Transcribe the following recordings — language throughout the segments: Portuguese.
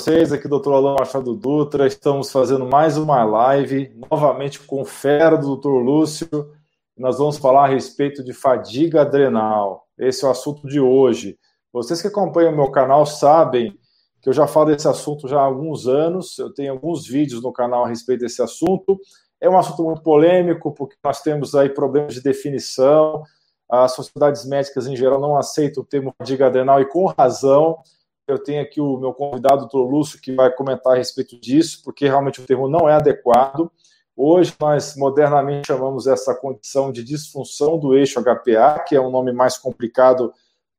vocês, aqui Dr. Alain Machado Dutra, estamos fazendo mais uma live, novamente com o fera do Dr. Lúcio, nós vamos falar a respeito de fadiga adrenal, esse é o assunto de hoje. Vocês que acompanham o meu canal sabem que eu já falo desse assunto já há alguns anos, eu tenho alguns vídeos no canal a respeito desse assunto, é um assunto muito polêmico, porque nós temos aí problemas de definição, as sociedades médicas em geral não aceitam o termo fadiga adrenal e com razão, eu tenho aqui o meu convidado, o. Lúcio, que vai comentar a respeito disso, porque realmente o termo não é adequado. Hoje nós modernamente chamamos essa condição de disfunção do eixo HPA, que é um nome mais complicado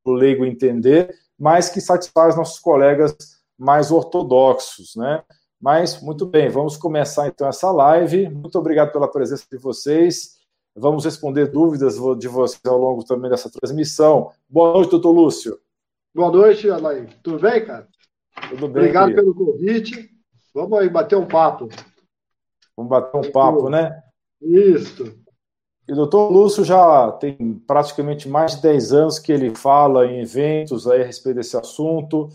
para o leigo entender, mas que satisfaz nossos colegas mais ortodoxos, né? Mas, muito bem, vamos começar então essa live. Muito obrigado pela presença de vocês. Vamos responder dúvidas de vocês ao longo também dessa transmissão. Boa noite, doutor Lúcio. Boa noite, Alain. Tudo bem, cara? Tudo bem. Obrigado pelo convite. Vamos aí bater um papo. Vamos bater um papo, né? Isso. E o doutor Lúcio já tem praticamente mais de 10 anos que ele fala em eventos aí a respeito desse assunto.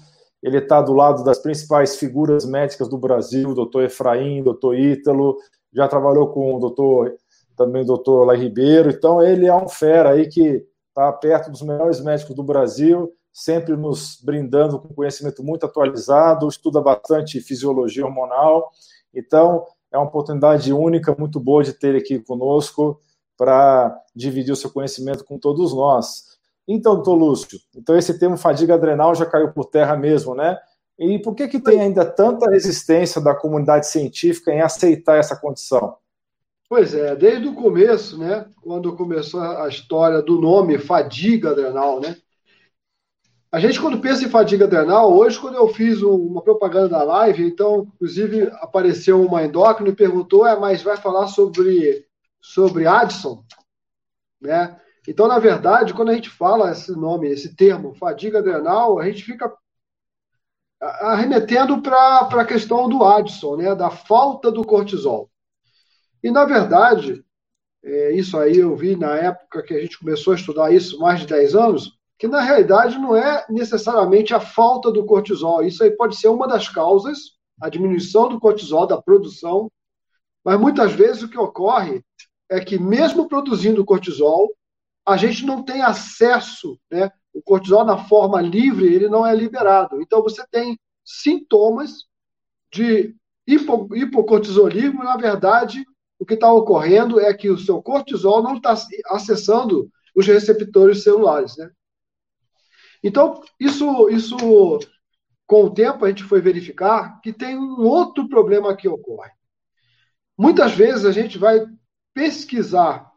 Ele está do lado das principais figuras médicas do Brasil, o doutor Efraim, doutor Ítalo, já trabalhou com o doutor, também o doutor Lai Ribeiro. Então, ele é um fera aí que está perto dos melhores médicos do Brasil sempre nos brindando com conhecimento muito atualizado, estuda bastante fisiologia hormonal. Então, é uma oportunidade única, muito boa de ter aqui conosco para dividir o seu conhecimento com todos nós. Então, doutor Lúcio, então esse termo fadiga adrenal já caiu por terra mesmo, né? E por que, que tem ainda tanta resistência da comunidade científica em aceitar essa condição? Pois é, desde o começo, né, quando começou a história do nome fadiga adrenal, né, a gente, quando pensa em fadiga adrenal, hoje, quando eu fiz uma propaganda da live, então, inclusive, apareceu uma endócrina e perguntou: é, mas vai falar sobre, sobre Addison? Né? Então, na verdade, quando a gente fala esse nome, esse termo, fadiga adrenal, a gente fica arremetendo para a questão do Addison, né? da falta do cortisol. E, na verdade, é, isso aí eu vi na época que a gente começou a estudar isso, mais de 10 anos, que na realidade não é necessariamente a falta do cortisol. Isso aí pode ser uma das causas, a diminuição do cortisol, da produção, mas muitas vezes o que ocorre é que, mesmo produzindo cortisol, a gente não tem acesso, né? O cortisol na forma livre, ele não é liberado. Então você tem sintomas de hipo, hipocortisolismo, na verdade, o que está ocorrendo é que o seu cortisol não está acessando os receptores celulares, né? Então, isso, isso, com o tempo, a gente foi verificar que tem um outro problema que ocorre. Muitas vezes a gente vai pesquisar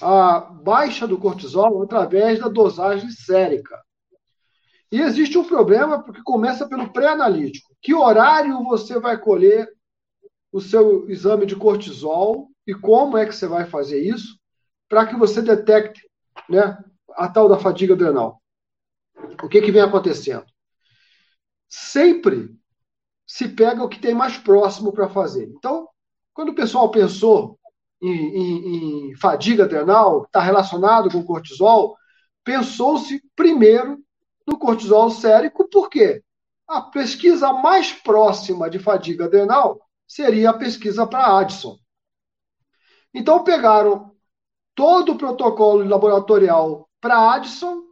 a baixa do cortisol através da dosagem sérica. E existe um problema porque começa pelo pré-analítico. Que horário você vai colher o seu exame de cortisol e como é que você vai fazer isso para que você detecte né, a tal da fadiga adrenal? O que, que vem acontecendo? Sempre se pega o que tem mais próximo para fazer. Então, quando o pessoal pensou em, em, em fadiga adrenal, está relacionado com cortisol, pensou-se primeiro no cortisol sérico, por quê? A pesquisa mais próxima de fadiga adrenal seria a pesquisa para Addison. Então, pegaram todo o protocolo laboratorial para Addison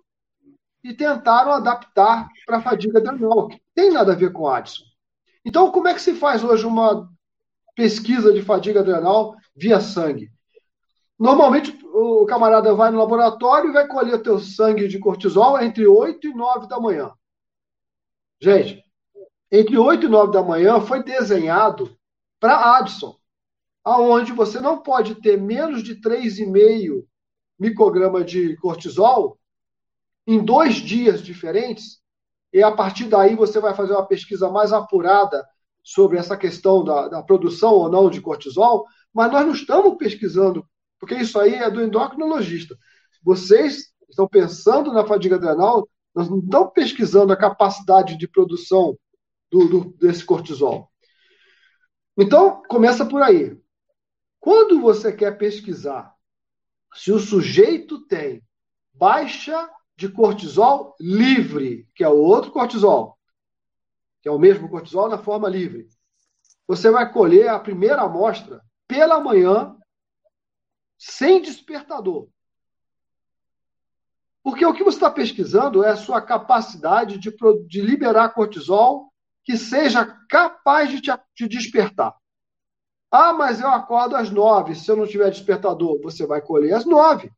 e tentaram adaptar para a fadiga adrenal, que tem nada a ver com Addison. Então, como é que se faz hoje uma pesquisa de fadiga adrenal via sangue? Normalmente, o camarada vai no laboratório e vai colher o teu sangue de cortisol entre 8 e 9 da manhã. Gente, entre 8 e 9 da manhã foi desenhado para Addison, aonde você não pode ter menos de 3,5 micrograma de cortisol em dois dias diferentes, e a partir daí você vai fazer uma pesquisa mais apurada sobre essa questão da, da produção ou não de cortisol, mas nós não estamos pesquisando, porque isso aí é do endocrinologista. Vocês estão pensando na fadiga adrenal, nós não estamos pesquisando a capacidade de produção do, do, desse cortisol. Então, começa por aí. Quando você quer pesquisar se o sujeito tem baixa de cortisol livre, que é o outro cortisol. que é o mesmo cortisol na forma livre. Você vai colher a primeira amostra pela manhã, sem despertador. Porque o que você está pesquisando é a sua capacidade de, de liberar cortisol que seja capaz de te, te despertar. Ah, mas eu acordo às nove. Se eu não tiver despertador, você vai colher às nove.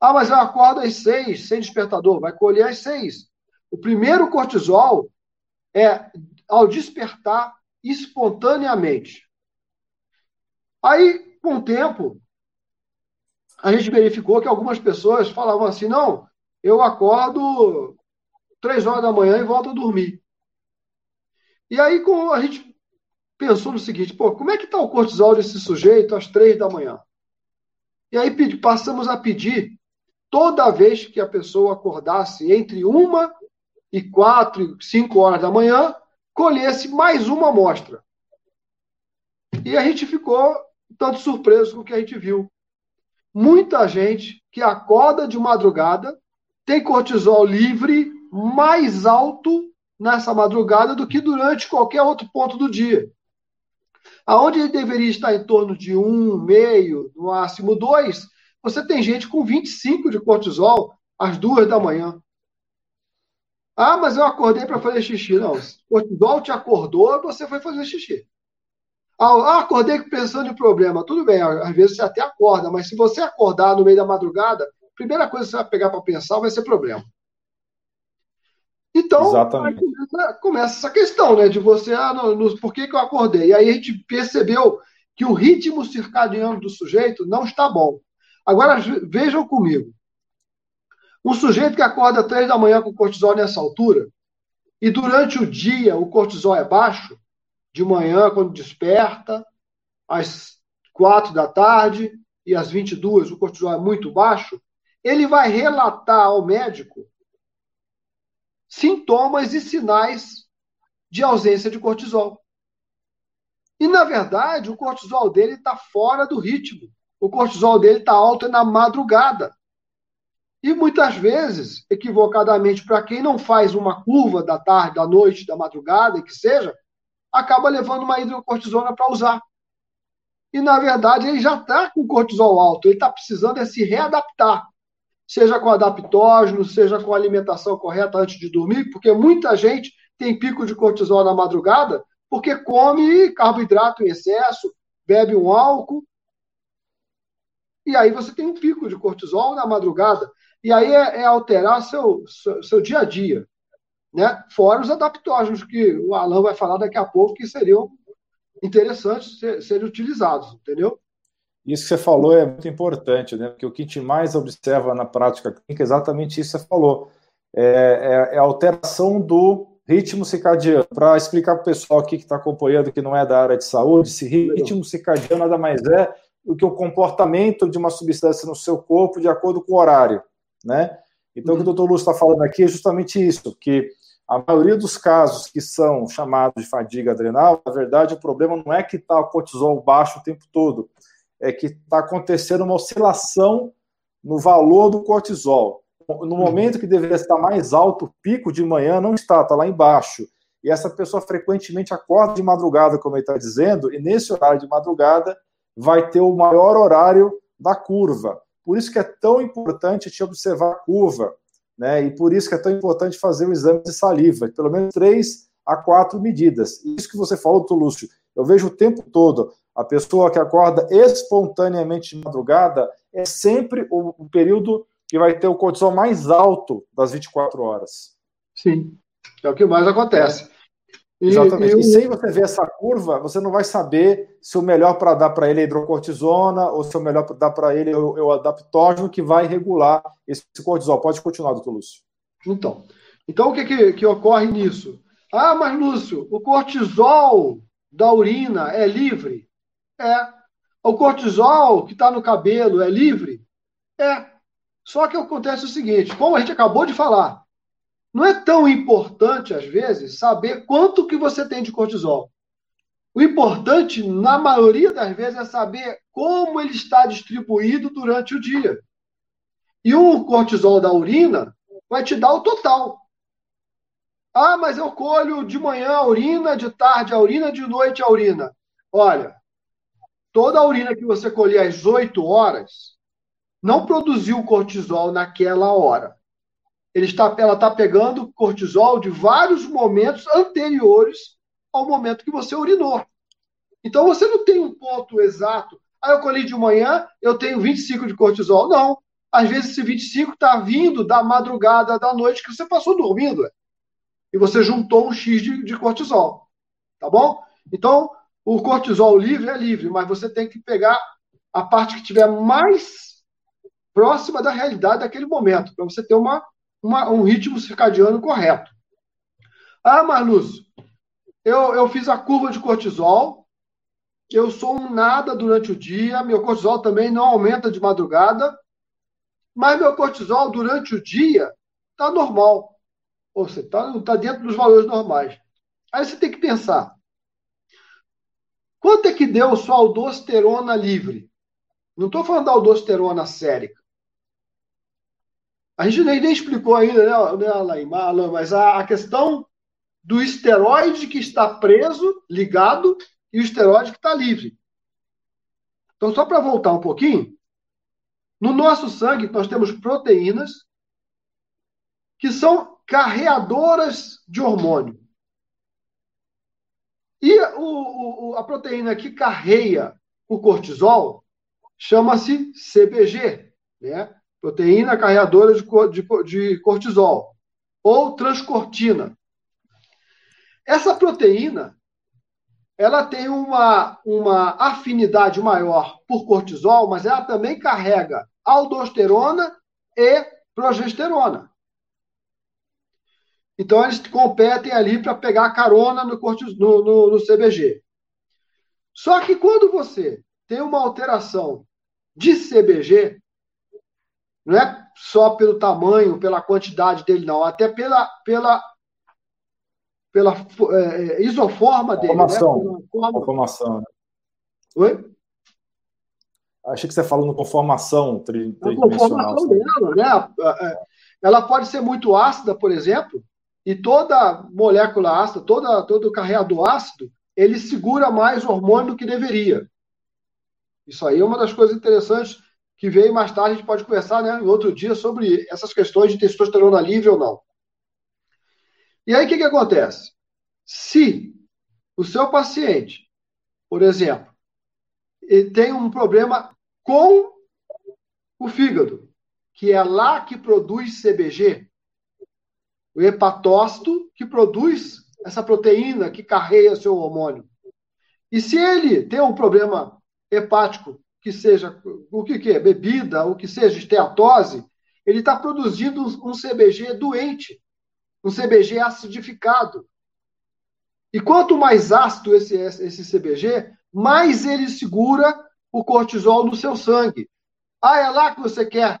Ah, mas eu acordo às seis, sem despertador, vai colher às seis. O primeiro cortisol é ao despertar espontaneamente. Aí, com o tempo, a gente verificou que algumas pessoas falavam assim: não, eu acordo três horas da manhã e volto a dormir. E aí, com a gente pensou no seguinte: pô, como é que está o cortisol desse sujeito às três da manhã? E aí passamos a pedir, toda vez que a pessoa acordasse entre uma e quatro, cinco horas da manhã, colhesse mais uma amostra. E a gente ficou tanto surpreso com o que a gente viu. Muita gente que acorda de madrugada tem cortisol livre mais alto nessa madrugada do que durante qualquer outro ponto do dia. Aonde ele deveria estar em torno de um, meio, no máximo dois, você tem gente com 25 de cortisol às duas da manhã. Ah, mas eu acordei para fazer xixi. Não, cortisol te acordou, você foi fazer xixi. Ah, acordei pensando em problema. Tudo bem, às vezes você até acorda, mas se você acordar no meio da madrugada, a primeira coisa que você vai pegar para pensar vai ser problema. Então, começa, começa, essa questão, né? De você, ah, no, por que, que eu acordei? E aí a gente percebeu que o ritmo circadiano do sujeito não está bom. Agora, vejam comigo. Um sujeito que acorda às três da manhã com cortisol nessa altura, e durante o dia o cortisol é baixo, de manhã, quando desperta, às quatro da tarde e às 22 o cortisol é muito baixo, ele vai relatar ao médico sintomas e sinais de ausência de cortisol. E, na verdade, o cortisol dele está fora do ritmo. O cortisol dele está alto na madrugada. E muitas vezes, equivocadamente, para quem não faz uma curva da tarde, da noite, da madrugada, que seja, acaba levando uma hidrocortisona para usar. E, na verdade, ele já está com cortisol alto, ele está precisando é se readaptar seja com adaptógeno, seja com alimentação correta antes de dormir, porque muita gente tem pico de cortisol na madrugada porque come carboidrato em excesso, bebe um álcool. E aí você tem um pico de cortisol na madrugada. E aí é, é alterar seu, seu, seu, dia a dia. Né? Fora os adaptógenos, que o Alan vai falar daqui a pouco, que seriam interessantes ser, serem utilizados, entendeu? Isso que você falou é muito importante, né? Porque o que a gente mais observa na prática clínica é exatamente isso que você falou. É, é, é a alteração do ritmo circadiano. Para explicar para o pessoal aqui que está acompanhando, que não é da área de saúde, esse ritmo circadiano nada mais é do que o comportamento de uma substância no seu corpo de acordo com o horário, né? Então, uhum. o que o doutor Lúcio está falando aqui é justamente isso, que a maioria dos casos que são chamados de fadiga adrenal, na verdade, o problema não é que está o cortisol baixo o tempo todo, é que está acontecendo uma oscilação no valor do cortisol. No uhum. momento que deveria estar mais alto, o pico de manhã não está, está lá embaixo. E essa pessoa frequentemente acorda de madrugada, como ele está dizendo, e nesse horário de madrugada vai ter o maior horário da curva. Por isso que é tão importante te observar a curva, né? E por isso que é tão importante fazer o exame de saliva, pelo menos três a quatro medidas. Isso que você falou, Lúcio, eu vejo o tempo todo a pessoa que acorda espontaneamente de madrugada é sempre o período que vai ter o cortisol mais alto das 24 horas. Sim, é o que mais acontece. E, Exatamente. E, e sem você ver essa curva, você não vai saber se o melhor para dar para ele é hidrocortisona ou se o melhor para dar para ele é o, é o adaptógeno que vai regular esse cortisol. Pode continuar, doutor Lúcio. Então, então o que, que, que ocorre nisso? Ah, mas Lúcio, o cortisol da urina é livre? É. O cortisol que está no cabelo é livre? É. Só que acontece o seguinte, como a gente acabou de falar, não é tão importante, às vezes, saber quanto que você tem de cortisol. O importante, na maioria das vezes, é saber como ele está distribuído durante o dia. E o cortisol da urina vai te dar o total. Ah, mas eu colho de manhã a urina, de tarde a urina, de noite a urina. Olha, toda a urina que você colher às 8 horas não produziu cortisol naquela hora. Ele está, ela está pegando cortisol de vários momentos anteriores ao momento que você urinou. Então você não tem um ponto exato. Ah, eu colhi de manhã, eu tenho 25 de cortisol. Não. Às vezes esse 25 está vindo da madrugada, da noite que você passou dormindo. E você juntou um X de, de cortisol. Tá bom? Então, o cortisol livre é livre, mas você tem que pegar a parte que tiver mais próxima da realidade daquele momento, para você ter uma, uma, um ritmo circadiano correto. Ah, Marlúcio, eu, eu fiz a curva de cortisol, eu sou um nada durante o dia, meu cortisol também não aumenta de madrugada, mas meu cortisol durante o dia está normal. Ou seja, está tá dentro dos valores normais. Aí você tem que pensar, Quanto é que deu sua aldosterona livre? Não estou falando da aldosterona sérica. A gente nem, nem explicou ainda, né, né Alain, mas a, a questão do esteroide que está preso, ligado, e o esteroide que está livre. Então, só para voltar um pouquinho, no nosso sangue nós temos proteínas que são carreadoras de hormônio. E o, o, a proteína que carreia o cortisol chama-se CBG, né? Proteína carreadora de, de, de cortisol, ou transcortina. Essa proteína ela tem uma, uma afinidade maior por cortisol, mas ela também carrega aldosterona e progesterona. Então, eles competem ali para pegar carona no, no, no, no CBG. Só que quando você tem uma alteração de CBG, não é só pelo tamanho, pela quantidade dele, não, até pela, pela, pela é, isoforma dele. Conformação. Né? Forma... Oi? Achei que você falou no conformação tridimensional. A conformação dela, né? É, é, ela pode ser muito ácida, por exemplo, e toda molécula ácida, toda, todo carreador ácido, ele segura mais hormônio do que deveria. Isso aí é uma das coisas interessantes que veio mais tarde, a gente pode conversar né, em outro dia sobre essas questões de testosterona livre ou não. E aí o que, que acontece? Se o seu paciente, por exemplo, ele tem um problema com o fígado, que é lá que produz CBG, o hepatócito que produz essa proteína que carrega seu hormônio. E se ele tem um problema hepático, que seja o que, que é, bebida, o que seja esteatose, ele está produzindo um CBG doente, um CBG acidificado. E quanto mais ácido esse, esse CBG, mais ele segura o cortisol no seu sangue. Ah, é lá que você quer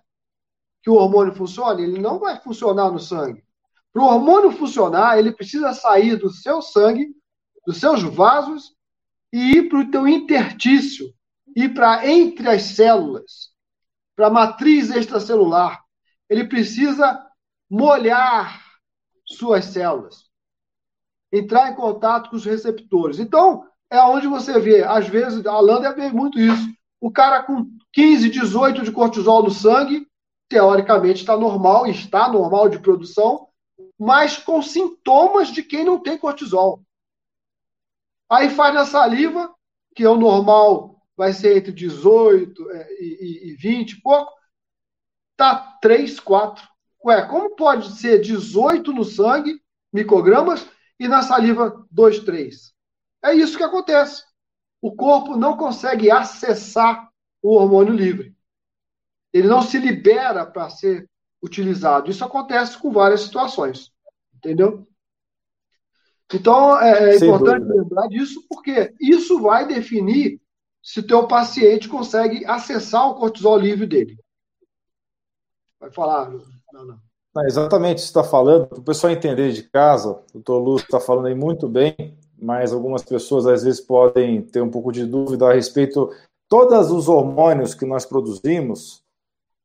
que o hormônio funcione? Ele não vai funcionar no sangue. Para o hormônio funcionar, ele precisa sair do seu sangue, dos seus vasos, e ir para o teu intertício, ir para entre as células, para a matriz extracelular. Ele precisa molhar suas células, entrar em contato com os receptores. Então, é onde você vê, às vezes, a Landa vê muito isso. O cara com 15, 18 de cortisol no sangue, teoricamente está normal, está normal de produção, mas com sintomas de quem não tem cortisol. Aí faz na saliva, que é o normal, vai ser entre 18 é, e, e 20 e pouco, tá 3, 4. Ué, como pode ser 18 no sangue, microgramas, e na saliva 2, 3? É isso que acontece. O corpo não consegue acessar o hormônio livre. Ele não se libera para ser utilizado. Isso acontece com várias situações, entendeu? Então, é, é importante dúvida. lembrar disso, porque isso vai definir se teu paciente consegue acessar o cortisol livre dele. Vai falar, não, não. não exatamente, você está falando, para o pessoal entender de casa, o doutor Lúcio está falando aí muito bem, mas algumas pessoas às vezes podem ter um pouco de dúvida a respeito. Todos os hormônios que nós produzimos,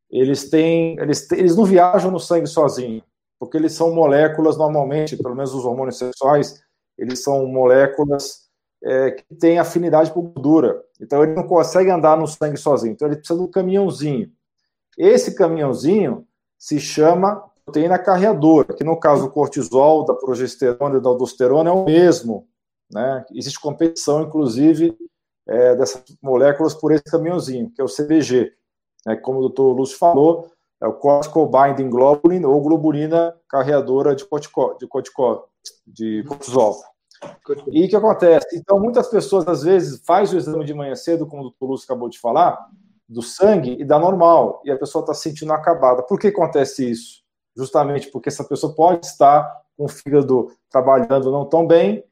eles têm, eles, eles não viajam no sangue sozinho. porque eles são moléculas, normalmente, pelo menos os hormônios sexuais, eles são moléculas é, que têm afinidade por gordura. Então, ele não consegue andar no sangue sozinho. Então, ele precisa um caminhãozinho. Esse caminhãozinho se chama proteína carreadora, que no caso do cortisol, da progesterona e da aldosterona é o mesmo. Né? Existe competição, inclusive, é, dessas moléculas por esse caminhãozinho, que é o CBG. Né? Como o doutor Lúcio falou, é o Cortical Binding Globulin ou globulina carreadora de, cortico, de, cortico, de cortisol. E o que acontece? Então, muitas pessoas, às vezes, faz o exame de manhã cedo, como o doutor Lúcio acabou de falar, do sangue e dá normal, e a pessoa está se sentindo acabada. Por que acontece isso? Justamente porque essa pessoa pode estar com o fígado trabalhando não tão bem,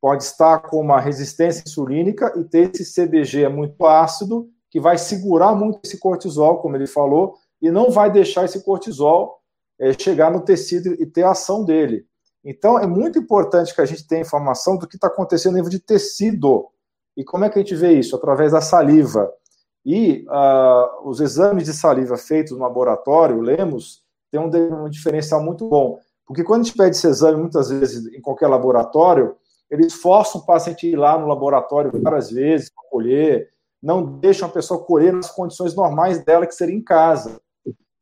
pode estar com uma resistência insulínica e ter esse CBG muito ácido, que vai segurar muito esse cortisol, como ele falou, e não vai deixar esse cortisol é, chegar no tecido e ter a ação dele. Então, é muito importante que a gente tenha informação do que está acontecendo no nível de tecido. E como é que a gente vê isso? Através da saliva. E uh, os exames de saliva feitos no laboratório, Lemos, tem um, um diferencial muito bom. Porque quando a gente pede esse exame, muitas vezes, em qualquer laboratório, eles forçam o paciente a ir lá no laboratório várias vezes para colher, não deixam a pessoa colher nas condições normais dela, que seria em casa.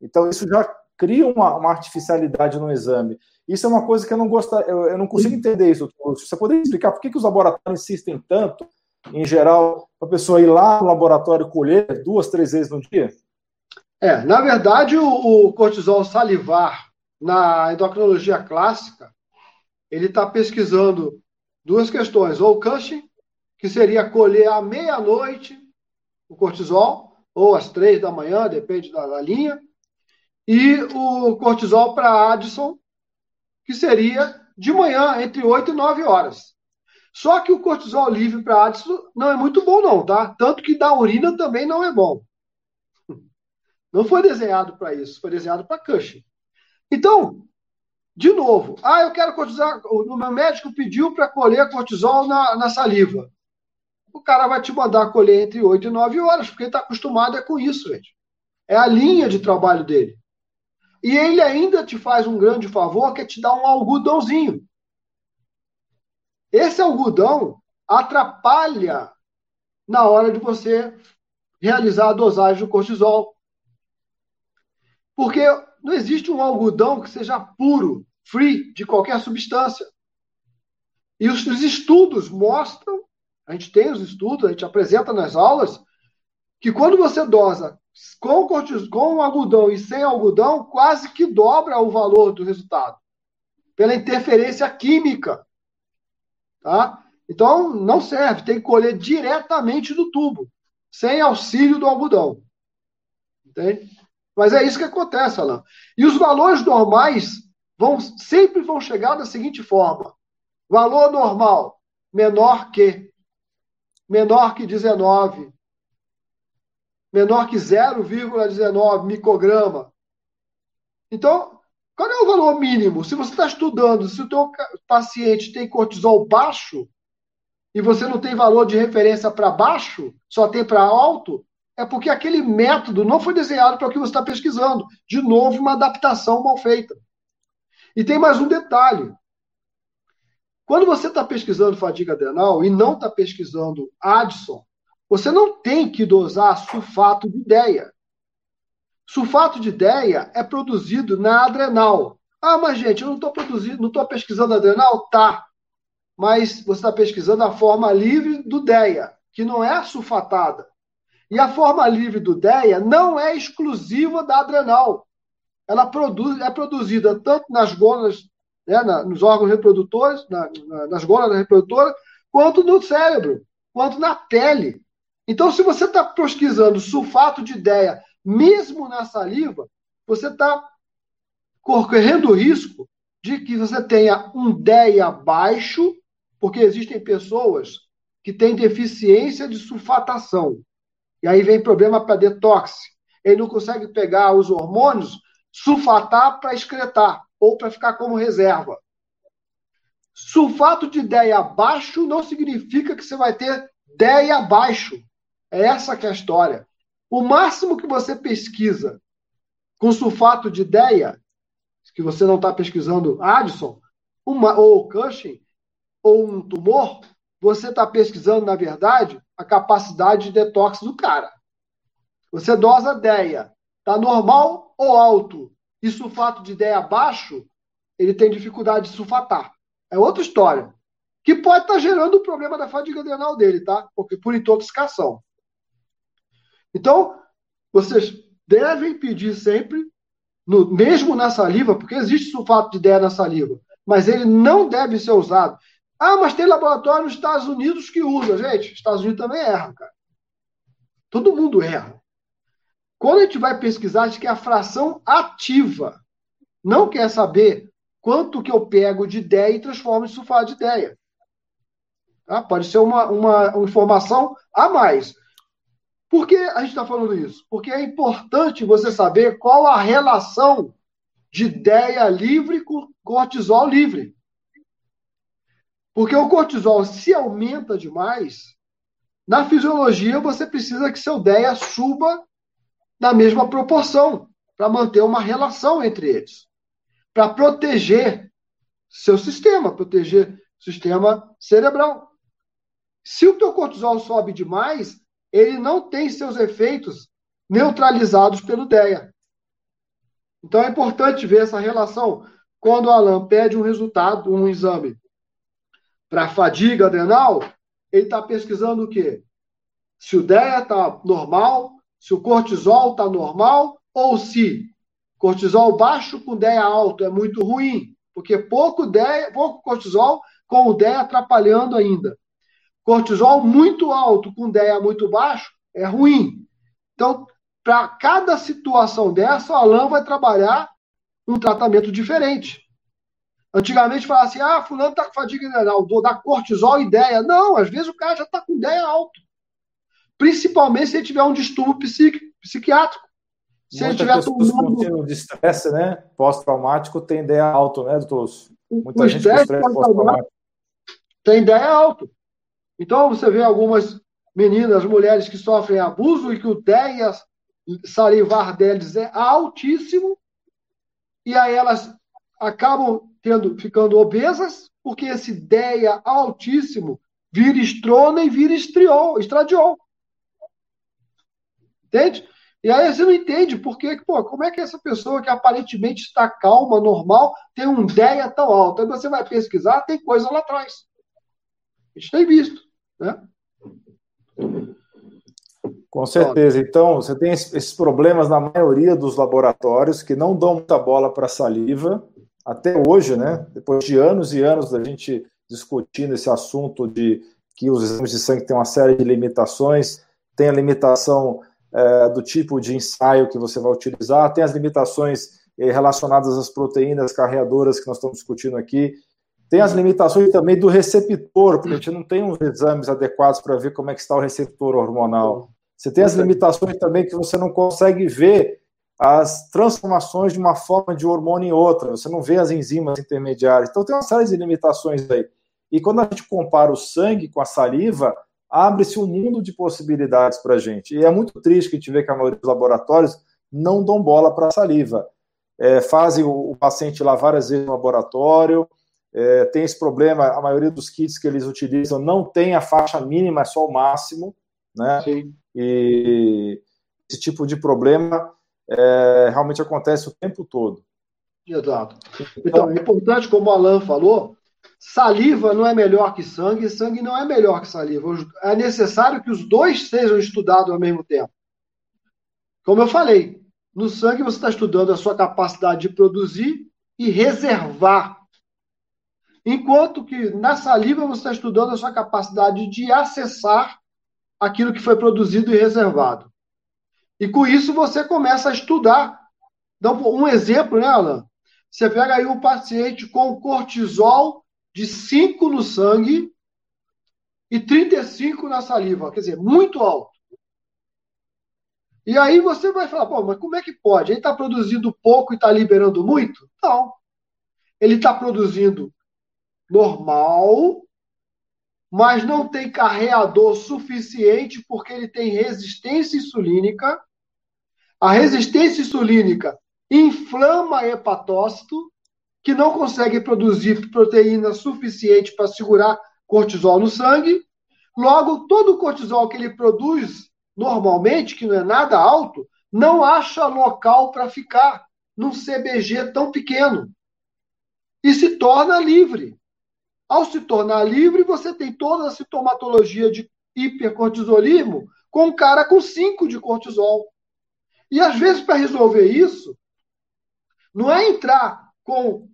Então, isso já cria uma, uma artificialidade no exame. Isso é uma coisa que eu não gosto, eu, eu não consigo entender isso. Você poderia explicar por que, que os laboratórios insistem tanto, em geral, para a pessoa ir lá no laboratório colher duas, três vezes no dia? É, na verdade, o, o cortisol salivar na endocrinologia clássica, ele está pesquisando duas questões, ou o Cushing, que seria colher à meia-noite o cortisol, ou às três da manhã, depende da, da linha, e o cortisol para Addison, que seria de manhã, entre 8 e 9 horas. Só que o cortisol livre para Addison não é muito bom, não, tá? Tanto que da urina também não é bom. Não foi desenhado para isso, foi desenhado para Cushing. Então, de novo, ah, eu quero cortisol. O meu médico pediu para colher cortisol na, na saliva. O cara vai te mandar colher entre 8 e 9 horas, porque ele está acostumado é com isso, gente. É a linha de trabalho dele. E ele ainda te faz um grande favor, que é te dar um algodãozinho. Esse algodão atrapalha na hora de você realizar a dosagem do cortisol. Porque não existe um algodão que seja puro, free de qualquer substância. E os, os estudos mostram, a gente tem os estudos, a gente apresenta nas aulas, que quando você dosa com, com algodão e sem algodão, quase que dobra o valor do resultado, pela interferência química. Tá? Então, não serve, tem que colher diretamente do tubo, sem auxílio do algodão. Entende? Mas é isso que acontece, Alain. E os valores normais vão sempre vão chegar da seguinte forma: valor normal menor que menor que 19, menor que 0,19 micrograma. Então, qual é o valor mínimo? Se você está estudando, se o teu paciente tem cortisol baixo e você não tem valor de referência para baixo, só tem para alto, é porque aquele método não foi desenhado para o que você está pesquisando. De novo, uma adaptação mal feita. E tem mais um detalhe. Quando você está pesquisando fadiga adrenal e não está pesquisando Addison, você não tem que dosar sulfato de ideia. Sulfato de ideia é produzido na adrenal. Ah, mas gente, eu não estou produzindo, não estou pesquisando adrenal? Tá. Mas você está pesquisando a forma livre do DEA, que não é sulfatada. E a forma livre do DEA não é exclusiva da adrenal. Ela produz, é produzida tanto nas gônadas, né, na, nos órgãos reprodutores, na, na, nas gônadas reprodutoras, quanto no cérebro, quanto na pele. Então, se você está pesquisando sulfato de DEA, mesmo na saliva, você está correndo o risco de que você tenha um DEA baixo, porque existem pessoas que têm deficiência de sulfatação. E aí vem problema para detox. Ele não consegue pegar os hormônios, sulfatar para excretar ou para ficar como reserva. Sulfato de DEA baixo não significa que você vai ter DEA baixo. É essa que é a história. O máximo que você pesquisa com sulfato de DEA, que você não está pesquisando Addison, uma, ou Cushing, ou um tumor, você está pesquisando, na verdade, a capacidade de detox do cara. Você dosa DEA, está normal ou alto, e sulfato de DEA baixo, ele tem dificuldade de sulfatar. É outra história. Que pode estar tá gerando o problema da fadiga adrenal dele, tá? Porque por intoxicação. Então, vocês devem pedir sempre, no, mesmo na saliva, porque existe sulfato de DEA na saliva, mas ele não deve ser usado. Ah, mas tem laboratório nos Estados Unidos que usa. Gente, Estados Unidos também erra, cara. Todo mundo erra. Quando a gente vai pesquisar, a gente quer a fração ativa. Não quer saber quanto que eu pego de ideia e transformo em sulfato de ideia. Tá? Pode ser uma, uma, uma informação a mais. Por que a gente está falando isso? Porque é importante você saber qual a relação de ideia livre com cortisol livre. Porque o cortisol, se aumenta demais, na fisiologia você precisa que seu DEA suba na mesma proporção, para manter uma relação entre eles, para proteger seu sistema, proteger o sistema cerebral. Se o teu cortisol sobe demais, ele não tem seus efeitos neutralizados pelo DEA. Então é importante ver essa relação. Quando o Alan pede um resultado, um exame para fadiga adrenal, ele está pesquisando o quê? Se o DEA está normal, se o cortisol está normal, ou se cortisol baixo com DEA alto é muito ruim, porque pouco, DEA, pouco cortisol com o DEA atrapalhando ainda. Cortisol muito alto com DEA muito baixo é ruim. Então, para cada situação dessa, o Alan vai trabalhar um tratamento diferente. Antigamente falava assim: ah, fulano está com fadiga adrenal, vou dar cortisol e ideia. Não, às vezes o cara já está com ideia alto. Principalmente se ele tiver um distúrbio psiqui, psiquiátrico. Se Muita ele tiver tomando... de estresse, né? Pós-traumático tem ideia alto, né, doutor? Muita o gente com estresse pós-traumático. Tem ideia alto. Então você vê algumas meninas, mulheres que sofrem abuso e que o DEA salivar deles é altíssimo, e aí elas acabam tendo, ficando obesas, porque esse DEA altíssimo vira estrona e vira estriol, estradiol. Entende? E aí você não entende porque, pô, como é que essa pessoa que aparentemente está calma, normal, tem um DEA tão alto? Aí você vai pesquisar, tem coisa lá atrás. A gente tem visto, né? Com certeza. Então, você tem esses problemas na maioria dos laboratórios que não dão muita bola para saliva, até hoje, né? Depois de anos e anos da gente discutindo esse assunto de que os exames de sangue têm uma série de limitações, tem a limitação é, do tipo de ensaio que você vai utilizar, tem as limitações é, relacionadas às proteínas carreadoras que nós estamos discutindo aqui, tem as limitações também do receptor, porque a gente não tem uns exames adequados para ver como é que está o receptor hormonal. Você tem as limitações também que você não consegue ver as transformações de uma forma de hormônio em outra, você não vê as enzimas intermediárias. Então tem uma série de limitações aí. E quando a gente compara o sangue com a saliva, abre-se um mundo de possibilidades para a gente. E é muito triste que a gente vê que a maioria dos laboratórios não dão bola para a saliva. É, fazem o, o, paciente lá várias vezes no laboratório, é, tem esse problema, a maioria dos kits que eles utilizam não tem a faixa mínima, é só o máximo, né? Sim. E esse tipo de problema é, realmente acontece o tempo todo. Exato. Então, é importante, como o Alan falou, Saliva não é melhor que sangue, sangue não é melhor que saliva. É necessário que os dois sejam estudados ao mesmo tempo. Como eu falei, no sangue você está estudando a sua capacidade de produzir e reservar. Enquanto que na saliva você está estudando a sua capacidade de acessar aquilo que foi produzido e reservado. E com isso você começa a estudar. Então, um exemplo, né, Alan? Você pega aí um paciente com cortisol de 5 no sangue e 35 na saliva, quer dizer, muito alto. E aí você vai falar, pô, mas como é que pode? Ele está produzindo pouco e está liberando muito? Não. Ele está produzindo normal, mas não tem carreador suficiente porque ele tem resistência insulínica. A resistência insulínica inflama hepatócito, que não consegue produzir proteína suficiente para segurar cortisol no sangue. Logo, todo o cortisol que ele produz normalmente, que não é nada alto, não acha local para ficar num CBG tão pequeno. E se torna livre. Ao se tornar livre, você tem toda a sintomatologia de hipercortisolismo com um cara com 5 de cortisol. E às vezes, para resolver isso, não é entrar com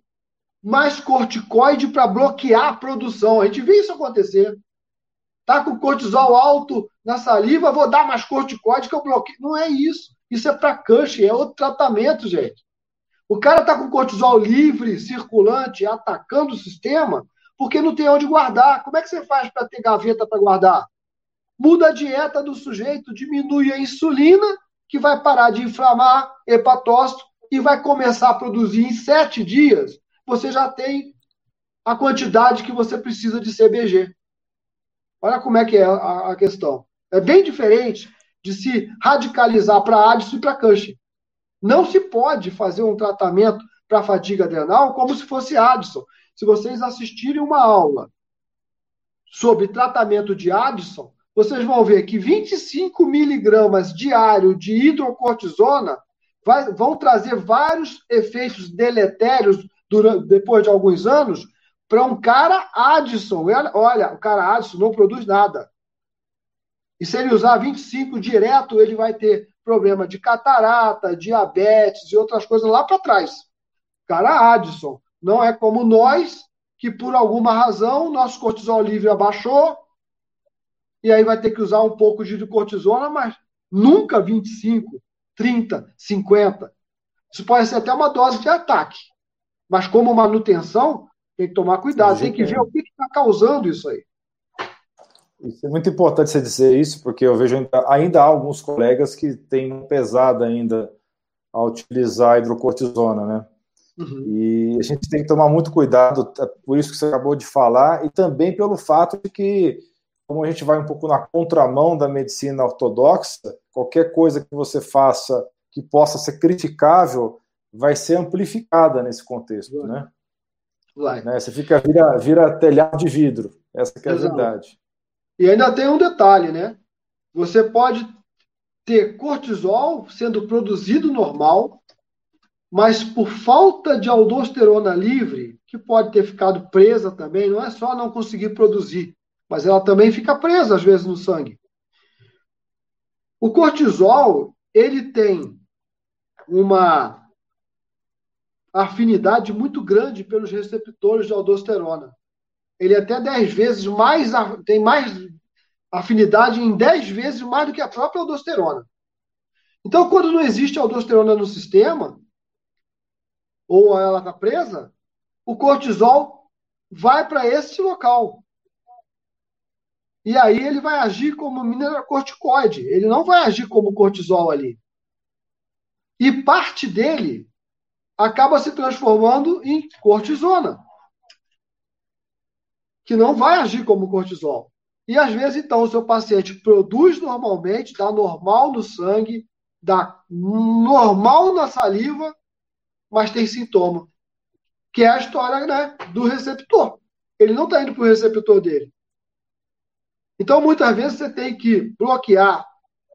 mais corticoide para bloquear a produção. A gente vê isso acontecer. Tá com cortisol alto na saliva, vou dar mais corticoide que eu bloqueio. Não é isso. Isso é para Cushing, é outro tratamento, gente. O cara tá com cortisol livre, circulante, atacando o sistema, porque não tem onde guardar. Como é que você faz para ter gaveta para guardar? Muda a dieta do sujeito, diminui a insulina, que vai parar de inflamar hepatócito e vai começar a produzir em sete dias. Você já tem a quantidade que você precisa de CBG. Olha como é que é a, questão. É bem diferente de se radicalizar para Addison e para Cushing. Não se pode fazer um tratamento para fadiga adrenal como se fosse Addison. Se vocês assistirem uma aula sobre tratamento de Addison, vocês vão ver que 25 miligramas diário de hidrocortisona vai, vão trazer vários efeitos deletérios durante, depois de alguns anos para um cara Addison. Olha, o cara Addison não produz nada. E se ele usar 25 direto, ele vai ter problema de catarata, diabetes e outras coisas lá para trás. Cara Addison. Não é como nós, que por alguma razão nosso cortisol livre abaixou, e aí vai ter que usar um pouco de cortisona, mas nunca 25, 30, 50. Isso pode ser até uma dose de ataque. Mas como manutenção, tem que tomar cuidado, tem que ver o que está causando isso aí. Isso é muito importante você dizer isso, porque eu vejo ainda, ainda há alguns colegas que têm pesado ainda a utilizar a hidrocortisona, né? Uhum. E a gente tem que tomar muito cuidado, é por isso que você acabou de falar, e também pelo fato de que, como a gente vai um pouco na contramão da medicina ortodoxa, qualquer coisa que você faça que possa ser criticável vai ser amplificada nesse contexto, vai. né? Vai. Né? Você fica vira, vira telhado de vidro, essa é a verdade. E ainda tem um detalhe, né? Você pode ter cortisol sendo produzido normal, mas por falta de aldosterona livre, que pode ter ficado presa também, não é só não conseguir produzir, mas ela também fica presa às vezes no sangue. O cortisol, ele tem uma afinidade muito grande pelos receptores de aldosterona ele até 10 vezes mais, tem mais afinidade em 10 vezes mais do que a própria aldosterona. Então, quando não existe aldosterona no sistema, ou ela está presa, o cortisol vai para esse local. E aí ele vai agir como mineralocorticoide. Ele não vai agir como cortisol ali. E parte dele acaba se transformando em cortisona que não vai agir como cortisol. E às vezes, então, o seu paciente produz normalmente, dá normal no sangue, dá normal na saliva, mas tem sintoma. Que é a história né, do receptor. Ele não está indo para o receptor dele. Então, muitas vezes, você tem que bloquear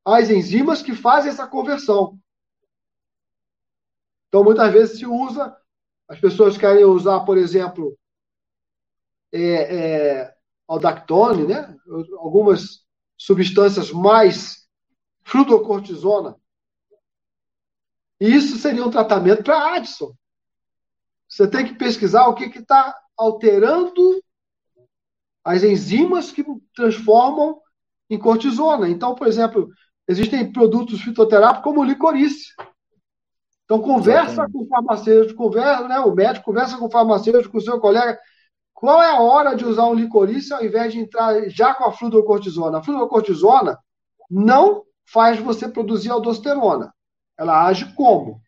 as enzimas que fazem essa conversão. Então, muitas vezes se usa, as pessoas querem usar, por exemplo, é, é, aldactone, né? algumas substâncias mais flutocortisona. E isso seria um tratamento para Addison. Você tem que pesquisar o que está alterando as enzimas que transformam em cortisona. Então, por exemplo, existem produtos fitoterápicos como o licorice. Então, conversa com o farmacêutico, conversa, né, o médico conversa com o farmacêutico, com o seu colega, qual é a hora de usar um licorice ao invés de entrar já com a fluorocortisona? A fluorocortisona não faz você produzir aldosterona. Ela age como?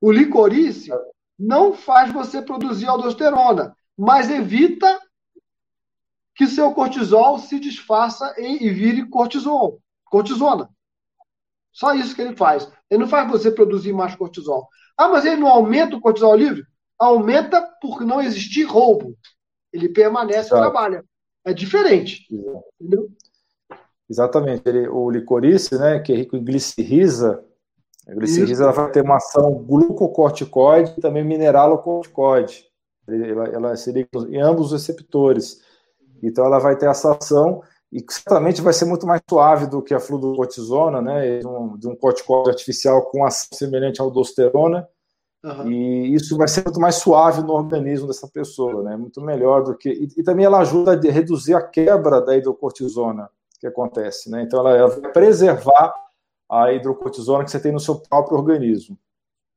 O licorice não faz você produzir aldosterona, mas evita que seu cortisol se desfaça e vire cortisol, cortisona. Só isso que ele faz. Ele não faz você produzir mais cortisol. Ah, mas ele não aumenta o cortisol livre? Aumenta por não existir roubo. Ele permanece e trabalha. É diferente. Entendeu? Exatamente. Ele, o licorice, né, que é rico em glicerrisa, a glicerrisa ela vai ter uma ação glucocorticoide e também mineralocorticoide. Ela, ela se liga em ambos os receptores. Então ela vai ter essa ação e certamente vai ser muito mais suave do que a fluorocortisona, né, de um, de um corticoide artificial com ação semelhante à aldosterona, uhum. e isso vai ser muito mais suave no organismo dessa pessoa, né, muito melhor do que... E, e também ela ajuda a reduzir a quebra da hidrocortisona que acontece, né, então ela, ela vai preservar a hidrocortisona que você tem no seu próprio organismo.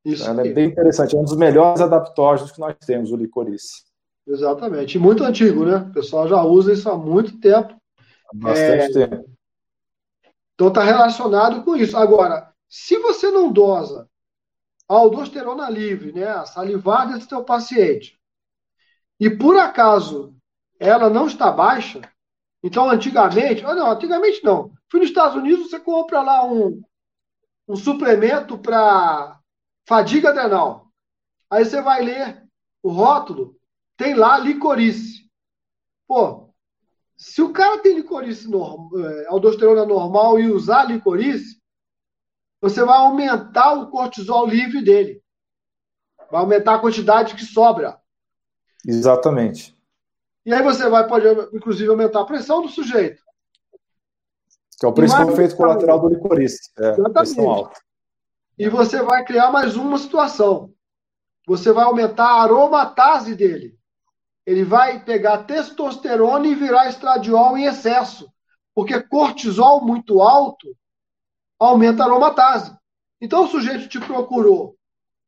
Isso ela é bem interessante, é um dos melhores adaptógenos que nós temos, o licorice. Exatamente, e muito antigo, né? O pessoal já usa isso há muito tempo Bastante é, tempo. Então está relacionado com isso. Agora, se você não dosa a aldosterona livre, né, a salivar desse teu paciente, e por acaso ela não está baixa, então antigamente, oh, não, antigamente não. Fui nos Estados Unidos, você compra lá um, um suplemento para fadiga adrenal. Aí você vai ler o rótulo, tem lá licorice. Pô, se o cara tem licorice normal, é, aldosterona normal e usar licorice, você vai aumentar o cortisol livre dele. Vai aumentar a quantidade que sobra. Exatamente. E aí você vai, pode, inclusive, aumentar a pressão do sujeito. Que é o principal efeito colateral do licorice. É, Exatamente. alta. E você vai criar mais uma situação. Você vai aumentar a aromatase dele ele vai pegar testosterona e virar estradiol em excesso, porque cortisol muito alto aumenta a aromatase. Então o sujeito te procurou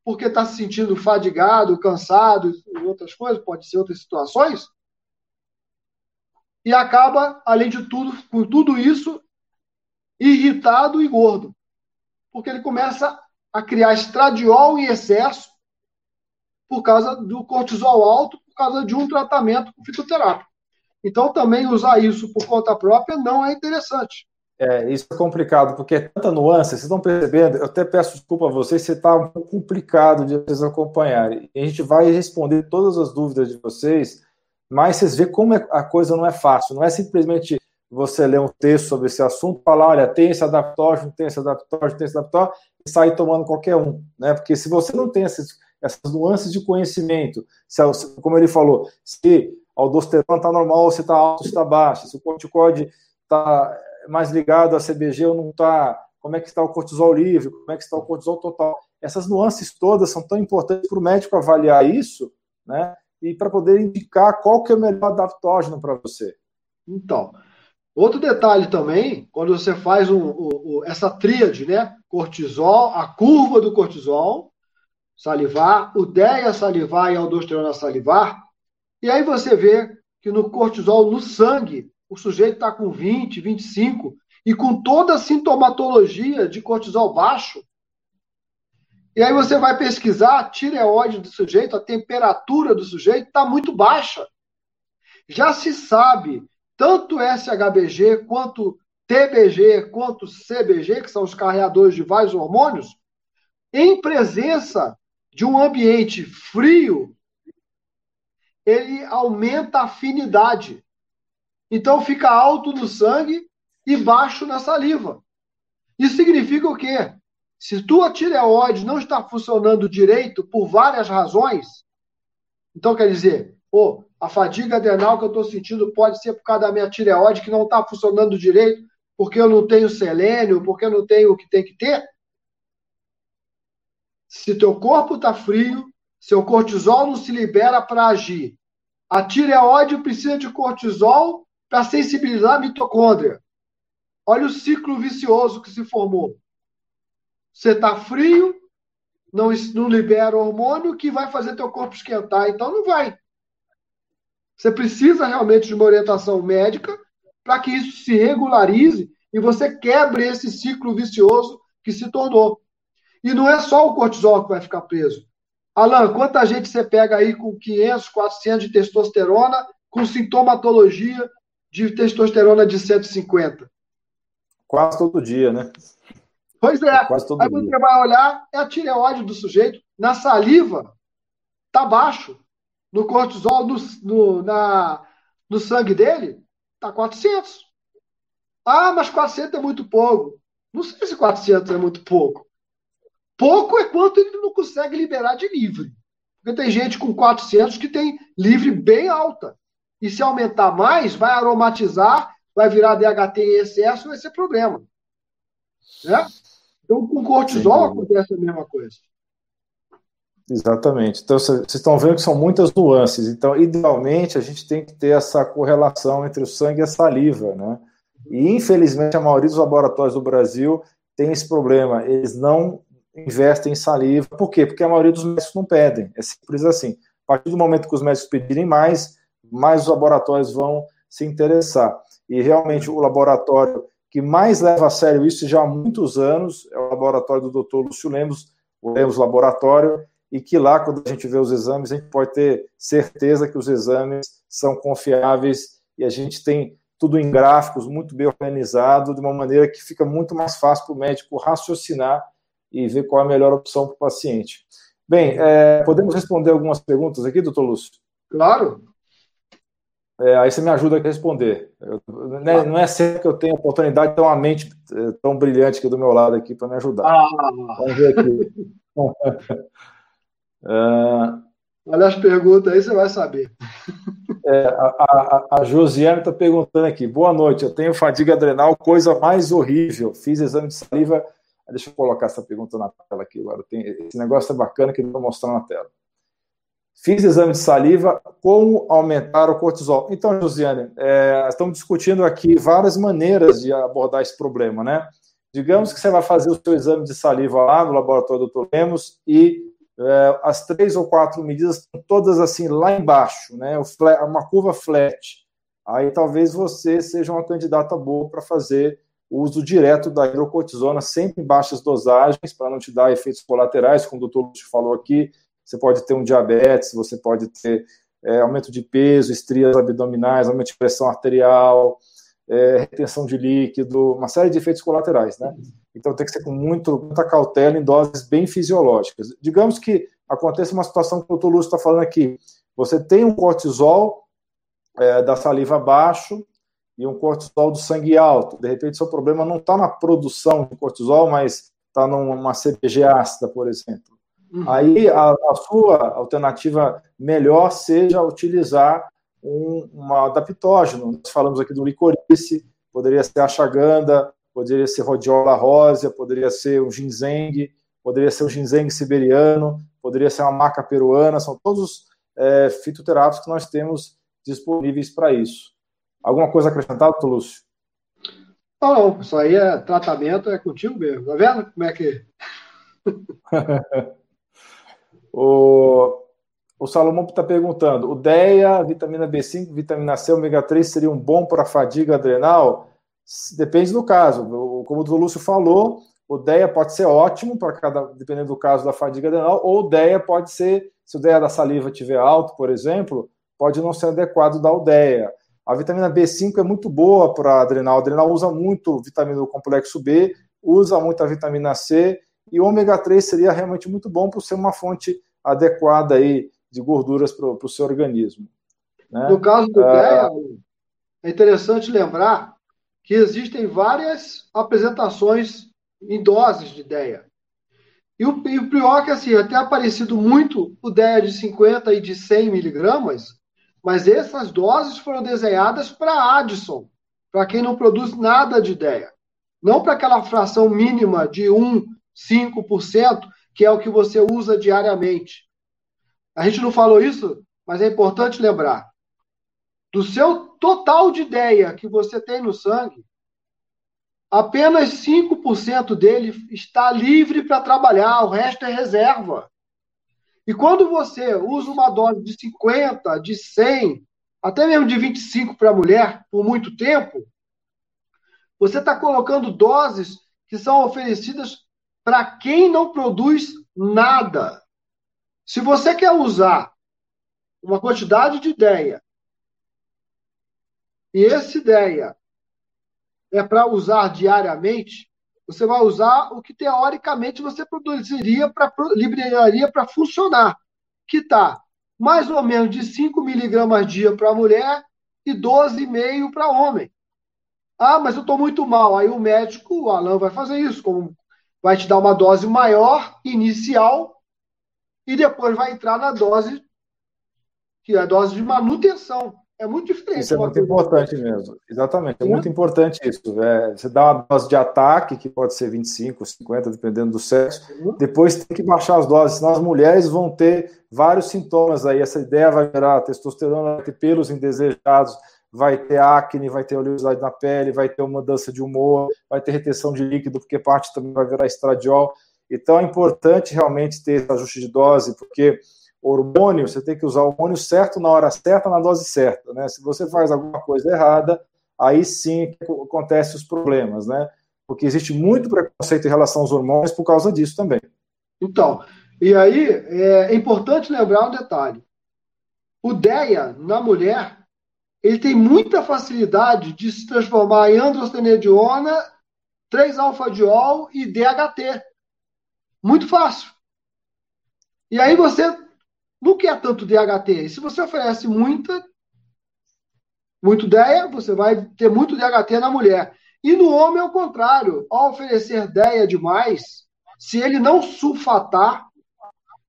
porque está se sentindo fadigado, cansado e outras coisas, pode ser outras situações, e acaba, além de tudo, com tudo isso, irritado e gordo, porque ele começa a criar estradiol em excesso por causa do cortisol alto causa de um tratamento com fitoterápico. Então, também usar isso por conta própria não é interessante. É, isso é complicado, porque é tanta nuance, vocês estão percebendo, eu até peço desculpa a vocês, se está um pouco complicado de vocês acompanharem. A gente vai responder todas as dúvidas de vocês, mas vocês veem como é, a coisa não é fácil, não é simplesmente você ler um texto sobre esse assunto, falar, olha, tem esse adaptógeno, tem esse adaptógeno, tem esse adaptógeno, e sair tomando qualquer um, né? Porque se você não tem esses essas nuances de conhecimento. Se, como ele falou, se a aldosterona está normal, se está alto, se está baixo, se o corticoide está mais ligado a CBG ou não está, como é que está o cortisol livre, como é que está o cortisol total. Essas nuances todas são tão importantes para o médico avaliar isso, né? E para poder indicar qual que é o melhor adaptógeno para você. Então, outro detalhe também, quando você faz um, um, essa tríade, né? Cortisol, a curva do cortisol, salivar, o DEA salivar e a aldosterona salivar, e aí você vê que no cortisol, no sangue, o sujeito está com 20, 25, e com toda a sintomatologia de cortisol baixo. E aí você vai pesquisar a tireoide do sujeito, a temperatura do sujeito está muito baixa. Já se sabe, tanto SHBG quanto TBG, quanto CBG, que são os carreadores de vários hormônios, em presença de um ambiente frio, ele aumenta a afinidade. Então fica alto no sangue e baixo na saliva. Isso significa o quê? Se tua tireoide não está funcionando direito por várias razões, então quer dizer, oh, a fadiga adrenal que eu estou sentindo pode ser por causa da minha tireoide que não está funcionando direito, porque eu não tenho selênio, porque eu não tenho o que tem que ter. Se teu corpo está frio, seu cortisol não se libera para agir. A tireoide precisa de cortisol para sensibilizar a mitocôndria. Olha o ciclo vicioso que se formou. Você está frio, não, não libera hormônio que vai fazer teu corpo esquentar, então não vai. Você precisa realmente de uma orientação médica para que isso se regularize e você quebre esse ciclo vicioso que se tornou. E não é só o cortisol que vai ficar preso. Alan, quanta gente você pega aí com 500, 400 de testosterona, com sintomatologia de testosterona de 150? Quase todo dia, né? Pois é. é quase todo Aí dia. você vai olhar, é a tireoide do sujeito. Na saliva, tá baixo. No cortisol, no, no, na, no sangue dele, tá 400. Ah, mas 400 é muito pouco. Não sei se 400 é muito pouco. Pouco é quanto ele não consegue liberar de livre. Porque tem gente com 400 que tem livre bem alta. E se aumentar mais, vai aromatizar, vai virar DHT em excesso, vai ser problema. Né? Então, com cortisol acontece a mesma coisa. Exatamente. Então, vocês estão vendo que são muitas nuances. Então, idealmente, a gente tem que ter essa correlação entre o sangue e a saliva, né? E, infelizmente, a maioria dos laboratórios do Brasil tem esse problema. Eles não investem em saliva. Por quê? Porque a maioria dos médicos não pedem. É simples assim. A partir do momento que os médicos pedirem mais, mais os laboratórios vão se interessar. E realmente o laboratório que mais leva a sério isso já há muitos anos é o laboratório do Dr. Lúcio Lemos, o Lemos Laboratório, e que lá, quando a gente vê os exames, a gente pode ter certeza que os exames são confiáveis e a gente tem tudo em gráficos, muito bem organizado, de uma maneira que fica muito mais fácil para o médico raciocinar e ver qual é a melhor opção para o paciente. Bem, é, podemos responder algumas perguntas aqui, doutor Lúcio? Claro. É, aí você me ajuda a responder. Eu, né, não é sempre que eu tenho a oportunidade de ter uma mente é, tão brilhante aqui do meu lado aqui para me ajudar. Ah. Vamos ver aqui. é... Olha as perguntas aí, você vai saber. É, a, a, a Josiane está perguntando aqui. Boa noite, eu tenho fadiga adrenal, coisa mais horrível. Fiz exame de saliva. Deixa eu colocar essa pergunta na tela aqui agora. Tem, esse negócio é bacana que eu vou mostrar na tela. Fiz exame de saliva, como aumentar o cortisol? Então, Josiane, é, estamos discutindo aqui várias maneiras de abordar esse problema, né? Digamos que você vai fazer o seu exame de saliva lá no laboratório do Dr. Lemos e é, as três ou quatro medidas estão todas assim lá embaixo, né? Flat, uma curva flat. Aí talvez você seja uma candidata boa para fazer uso direto da hidrocortisona, sempre em baixas dosagens, para não te dar efeitos colaterais, como o doutor Lúcio falou aqui, você pode ter um diabetes, você pode ter é, aumento de peso, estrias abdominais, aumento de pressão arterial, é, retenção de líquido, uma série de efeitos colaterais, né? Então tem que ser com muito, muita cautela em doses bem fisiológicas. Digamos que aconteça uma situação que o Lúcio está falando aqui. Você tem um cortisol é, da saliva baixo e um cortisol do sangue alto. De repente, seu problema não está na produção de cortisol, mas está numa CBG ácida, por exemplo. Uhum. Aí a, a, sua alternativa melhor seja utilizar um, uma adaptógeno. Nós falamos aqui do licorice, poderia ser a chaganda, poderia ser rodiola rósea, poderia ser o ginseng, poderia ser o ginseng siberiano, poderia ser uma maca peruana, são todos é, fitoterápicos que nós temos disponíveis para isso. Alguma coisa acrescentada, Lúcio? Não, não, isso aí é tratamento, é contigo mesmo, tá vendo como é que. O, o Salomão está perguntando: o DEA, vitamina B5, vitamina C, ômega 3 seriam bom para fadiga adrenal? Depende do caso. Como o Lúcio falou, o DEA pode ser ótimo para cada, dependendo do caso da fadiga adrenal, ou o DEA pode ser, se o DEA da saliva estiver alto, por exemplo, pode não ser adequado da UDEA. A vitamina B5 é muito boa para adrenal. A adrenal usa muito vitamina do complexo B, usa muito a vitamina C e o ômega 3 seria realmente muito bom por ser uma fonte adequada aí de gorduras para o seu organismo. Né? No caso do DEA, ah, é interessante lembrar que existem várias apresentações em doses de DEA. E o, e o pior é que assim, até aparecido muito o DEA de 50 e de 100 miligramas, mas essas doses foram desenhadas para Addison, para quem não produz nada de DEA. Não para aquela fração mínima de 1 5%, que é o que você usa diariamente. A gente não falou isso, mas é importante lembrar. Do seu total de ideia que você tem no sangue, apenas 5% dele está livre para trabalhar, o resto é reserva. E quando você usa uma dose de 50, de 100, até mesmo de 25 para a mulher por muito tempo, você está colocando doses que são oferecidas para quem não produz nada. Se você quer usar uma quantidade de ideia, e essa ideia é para usar diariamente, Você vai usar o que teoricamente você produziria para liberaria para funcionar, que está mais ou menos de 5 miligramas dia para mulher e 12,5 para homem. Ah, mas eu estou muito mal. Aí o médico, o Alan, vai fazer isso, como vai te dar uma dose maior, inicial, e depois vai entrar na dose, que é a dose de manutenção. É muito diferente. Isso é muito importante mesmo. Exatamente, é, é muito importante isso. É, você dá uma dose de ataque, que pode ser 25, 50, dependendo do sexo. Depois tem que baixar as doses, senão as mulheres vão ter vários sintomas aí. Essa ideia vai gerar testosterona, vai ter pelos indesejados, vai ter acne, vai ter oleosidade na pele, vai ter uma mudança de humor, vai ter retenção de líquido, porque parte também vai virar estradiol. Então é importante realmente ter esse ajuste de dose, porque hormônio, você tem que usar o hormônio certo na hora certa, na dose certa, né? Se você faz alguma coisa errada, aí sim acontecem os problemas, né? Porque existe muito preconceito em relação aos hormônios por causa disso também. Então, e aí é importante lembrar um detalhe. O DEA, na mulher, ele tem muita facilidade de se transformar em androstenediona, 3-alfa-diol e DHT. Muito fácil. E aí você não quer tanto DHT. E se você oferece muita, muito DEA, você vai ter muito DHT na mulher. E no homem, ao contrário. Ao oferecer DEA demais, se ele não sulfatar,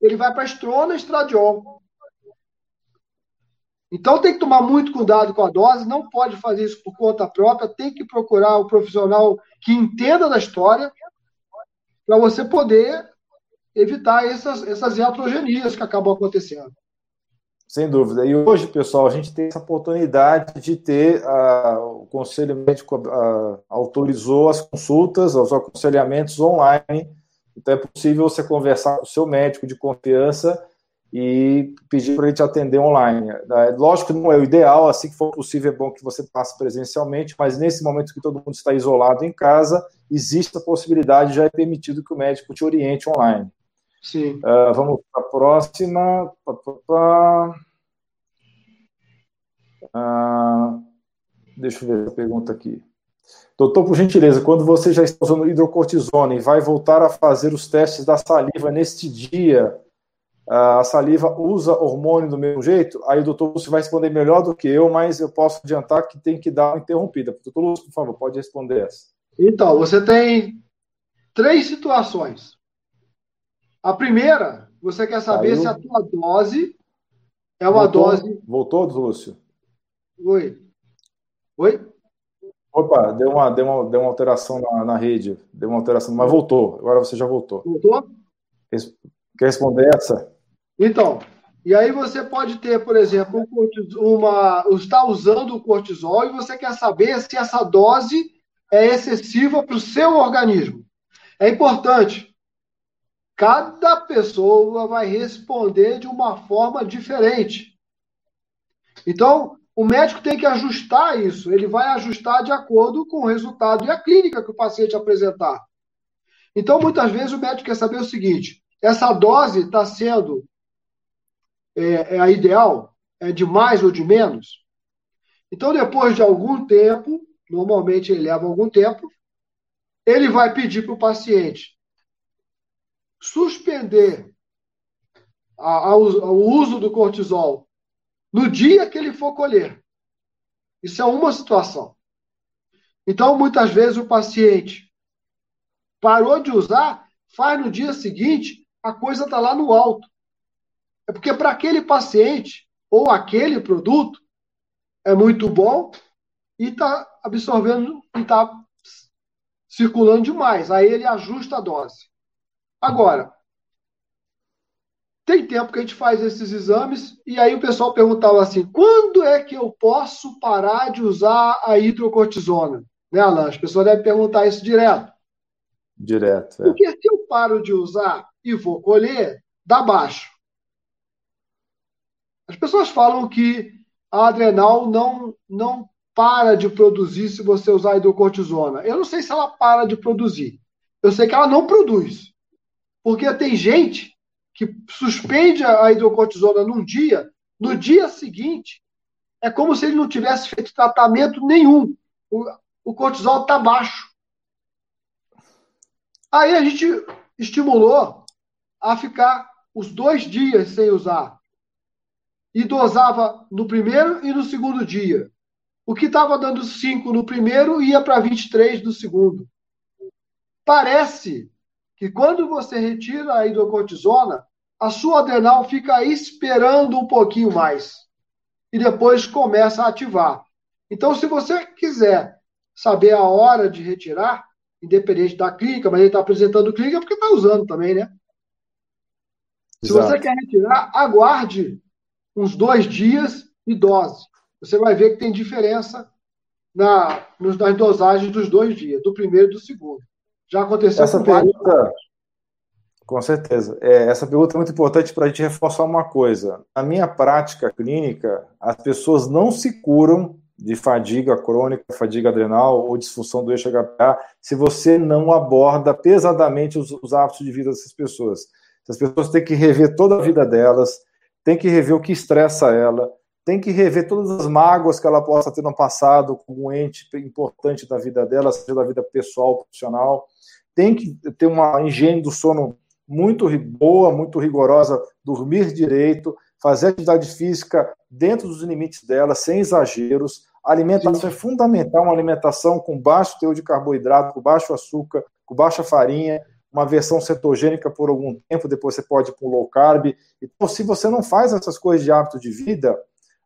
ele vai para estrona estradiol. Então tem que tomar muito cuidado com a dose, não pode fazer isso por conta própria, tem que procurar o um profissional que entenda da história para você poder evitar essas, essas iatrogenias que acabam acontecendo. Sem dúvida. E hoje, pessoal, a gente tem essa oportunidade de ter uh, o Conselho Médico uh, autorizou as consultas, os aconselhamentos online. Então é possível você conversar com o seu médico de confiança e pedir para ele te atender online. É, lógico que não é o ideal, assim que for possível, é bom que você passe presencialmente, mas nesse momento que todo mundo está isolado em casa, existe a possibilidade, já é permitido que o médico te oriente online. Sim. Uh, vamos para a próxima. Uh, deixa eu ver a pergunta aqui. Doutor, por gentileza, quando você já está usando hidrocortisona e vai voltar a fazer os testes da saliva neste dia, a saliva usa hormônio do mesmo jeito? Aí o doutor Lúcio vai responder melhor do que eu, mas eu posso adiantar que tem que dar uma interrompida. Doutor Lúcio, por favor, pode responder essa. Então, você tem três situações. A primeira, você quer saber Caiu. se a tua dose é uma Voltou? dose. Voltou, Lúcio? Oi. Oi? Opa, deu uma, deu uma, deu uma alteração na, na rede. Deu uma alteração, mas voltou. Agora você já voltou. Voltou? Quer responder essa? Então, e aí você pode ter, por exemplo, uma, está usando o cortisol e você quer saber se essa dose é excessiva para o seu organismo. É importante Cada pessoa vai responder de uma forma diferente. Então, o médico tem que ajustar isso. Ele vai ajustar de acordo com o resultado e a clínica que o paciente apresentar. Então, muitas vezes, o médico quer saber o seguinte: essa dose está sendo é, é, a ideal? É de mais ou de menos? Então, depois de algum tempo, normalmente ele leva algum tempo, ele vai pedir para o paciente suspender a, a, o uso do cortisol no dia que ele for colher. Isso é uma situação. Então, muitas vezes, o paciente parou de usar, faz no dia seguinte, a coisa está lá no alto. É porque para aquele paciente ou aquele produto é muito bom e está absorvendo e está circulando demais. Aí ele ajusta a dose. Agora, tem tempo que a gente faz esses exames e aí o pessoal perguntava assim: quando é que eu posso parar de usar a hidrocortisona? Né, Alan? As pessoas devem perguntar isso direto. Direto. É. Porque se eu paro de usar e vou colher, dá baixo. As pessoas falam que a adrenal não, não para de produzir se você usar hidrocortisona. Eu não sei se ela para de produzir. Eu sei que ela não produz. Porque tem gente que suspende a hidrocortisona num dia, no dia seguinte, é como se ele não tivesse feito tratamento nenhum. O, o cortisol está baixo. Aí a gente estimulou a ficar os dois dias sem usar. E dosava no primeiro e no segundo dia. O que estava dando 5 no primeiro ia para 23 no segundo. Parece que quando você retira a hidrocortisona, a sua adrenal fica esperando um pouquinho mais. E depois começa a ativar. Então, se você quiser saber a hora de retirar, independente da clínica, mas ele está apresentando clínica porque está usando também, né? Se você quer retirar, aguarde uns dois dias e dose. Você vai ver que tem diferença na, nas dosagens dos dois dias, do primeiro e do segundo. Já aconteceu essa com pergunta, Com certeza. É, essa pergunta é muito importante para a gente reforçar uma coisa. Na minha prática clínica, as pessoas não se curam de fadiga crônica, fadiga adrenal ou disfunção do eixo HPA, se você não aborda pesadamente os, os hábitos de vida dessas pessoas. As pessoas têm que rever toda a vida delas, têm que rever o que estressa ela, tem que rever todas as mágoas que ela possa ter no passado com um ente importante da vida dela, seja da vida pessoal, profissional. Tem que ter uma higiene do sono muito boa, muito rigorosa, dormir direito, fazer atividade física dentro dos limites dela, sem exageros, a alimentação é fundamental, uma alimentação com baixo teor de carboidrato, com baixo açúcar, com baixa farinha, uma versão cetogênica por algum tempo, depois você pode ir para um low carb. Então, se você não faz essas coisas de hábito de vida,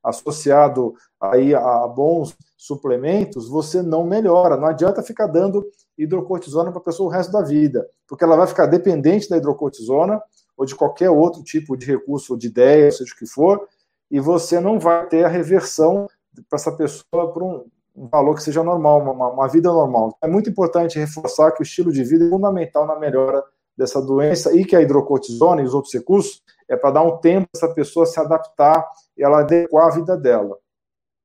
associado aí a bons suplementos, você não melhora. Não adianta ficar dando hidrocortisona para a pessoa o resto da vida, porque ela vai ficar dependente da hidrocortisona ou de qualquer outro tipo de recurso ou de ideia, seja o que for, e você não vai ter a reversão para essa pessoa por um, um, valor que seja normal, uma, uma, vida normal. É muito importante reforçar que o estilo de vida é fundamental na melhora dessa doença e que a hidrocortisona e os outros recursos é para dar um tempo para essa pessoa se adaptar e ela adequar a vida dela.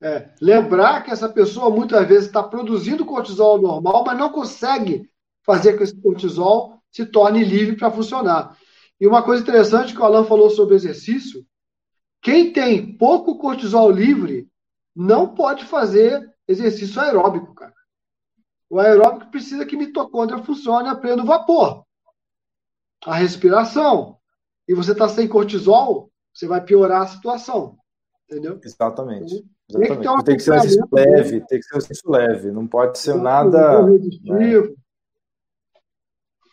É, lembrar que essa pessoa muitas vezes está produzindo cortisol normal, mas não consegue fazer com que esse cortisol se torne livre para funcionar. E uma coisa interessante que o Alan falou sobre exercício, quem tem pouco cortisol livre não pode fazer exercício aeróbico, cara. O aeróbico precisa que a mitocôndria funcione a pleno vapor. A respiração. E você está sem cortisol, você vai piorar a situação. Entendeu? Exatamente. Exatamente. Tem que, tem que ser um exercício leve, tem que ser um exercício leve, não pode ser nada. Né?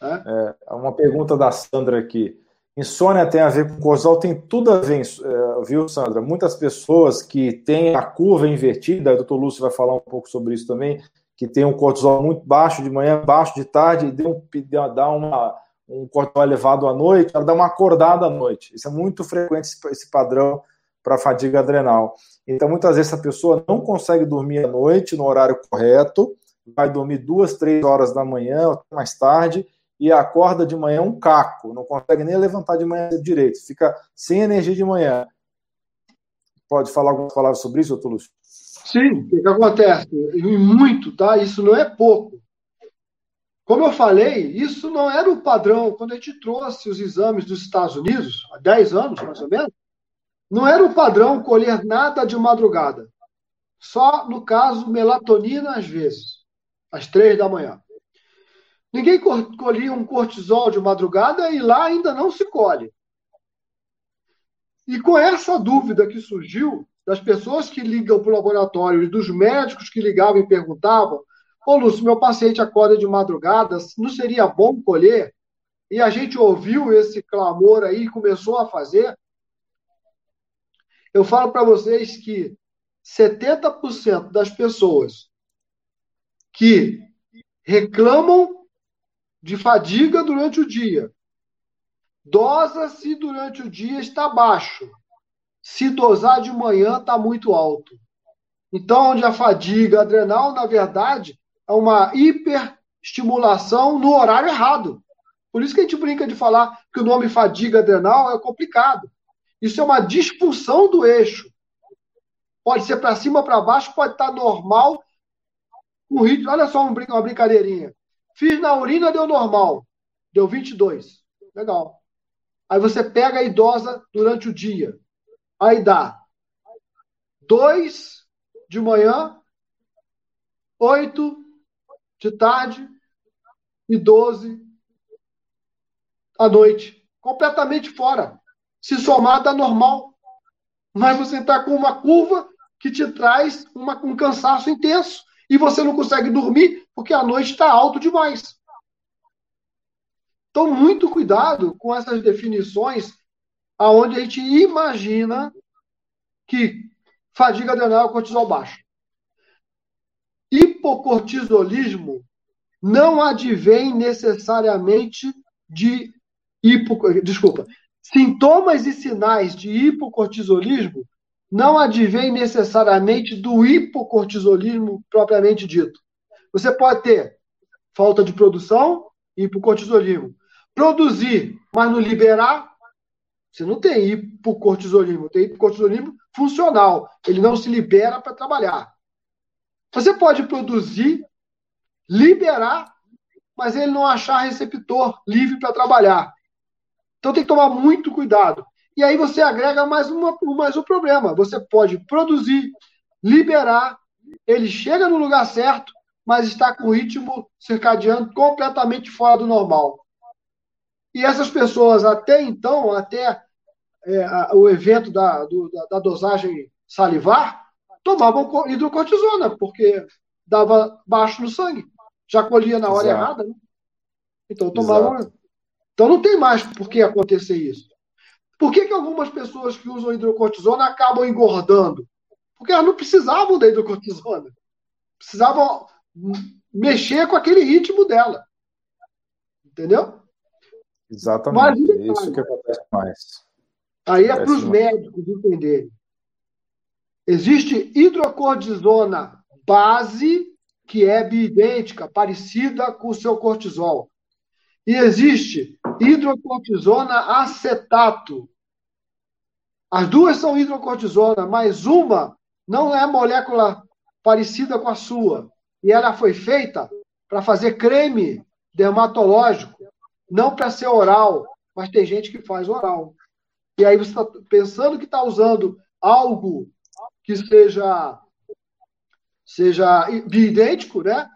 É? É, uma pergunta da Sandra aqui. Insônia tem a ver com cortisol, tem tudo a ver, é, viu, Sandra? Muitas pessoas que têm a curva invertida, o doutor Lúcio vai falar um pouco sobre isso também, que tem um cortisol muito baixo de manhã, baixo de tarde, e dá uma, um cortisol elevado à noite, ela dá uma acordada à noite. Isso é muito frequente, esse padrão para fadiga adrenal. Então, muitas vezes, essa pessoa não consegue dormir à noite no horário correto, vai dormir duas, três horas da manhã, mais tarde, e acorda de manhã um caco, não consegue nem levantar de manhã direito, fica sem energia de manhã. Pode falar algumas palavras sobre isso, doutor Lúcio? Sim, o que, acontece? E muito, tá? Isso não é pouco. Como eu falei, isso não era o padrão. Quando a gente trouxe os exames dos Estados Unidos, há 10 anos mais ou menos, não era o padrão colher nada de madrugada. Só, no caso, melatonina às vezes, às três da manhã. Ninguém colhia um cortisol de madrugada e lá ainda não se colhe. E com essa dúvida que surgiu das pessoas que ligam para o laboratório e dos médicos que ligavam e perguntavam: Ô Lúcio, meu paciente acorda de madrugada, não seria bom colher? E a gente ouviu esse clamor aí e começou a fazer. Eu falo para vocês que 70% das pessoas que reclamam de fadiga durante o dia. Dosa se durante o dia está baixo. Se dosar de manhã está muito alto. Então, onde a fadiga adrenal, na verdade, é uma hiperestimulação no horário errado. Por isso que a gente brinca de falar que o nome fadiga adrenal é complicado. Isso é uma disfunção do eixo. Pode ser para cima, para baixo, pode estar normal. Um ritmo, olha só uma brincadeirinha. Fiz na urina, deu normal. Deu 22. Legal. Aí você pega a idosa durante o dia. Aí dá 2 de manhã, 8 de tarde e 12 à noite. Completamente fora. Se somar, dá normal. Mas você está com uma curva que te traz uma, um cansaço intenso. E você não consegue dormir porque a noite está alto demais. Então, muito cuidado com essas definições aonde a gente imagina que fadiga adrenal é cortisol baixo. Hipocortisolismo não advém necessariamente de hipo, desculpa, sintomas e sinais de hipocortisolismo não advém necessariamente do hipocortisolismo propriamente dito. Você pode ter falta de produção, hipocortisolismo. Produzir, mas não liberar, você não tem hipocortisolismo, tem hipocortisolismo funcional. Ele não se libera para trabalhar. Você pode produzir, liberar, mas ele não achar receptor livre para trabalhar. Então tem que tomar muito cuidado. E aí você agrega mais, uma, mais um problema. Você pode produzir, liberar, ele chega no lugar certo, mas está com o ritmo circadiano completamente fora do normal. E essas pessoas, até então, até é, a, o evento da, do, da, da, dosagem salivar, tomavam hidrocortisona, porque dava baixo no sangue. Já colhia na hora Exato. errada, né? Então tomavam. Exato. Então não tem mais por que acontecer isso. Por que, que algumas pessoas que usam hidrocortisona acabam engordando? Porque elas não precisavam da hidrocortisona. Precisavam mexer com aquele ritmo dela. Entendeu? Exatamente. Mas, é isso que acontece mais. Aí é para os médicos entenderem. Existe hidrocortisona base, que é biidêntica, parecida com o seu cortisol. E existe hidrocortisona acetato. As duas são hidrocortisona, mas uma não é molécula parecida com a sua. E ela foi feita para fazer creme dermatológico, não para ser oral, mas tem gente que faz oral. E aí você está pensando que está usando algo que seja seja bioidêntico, né?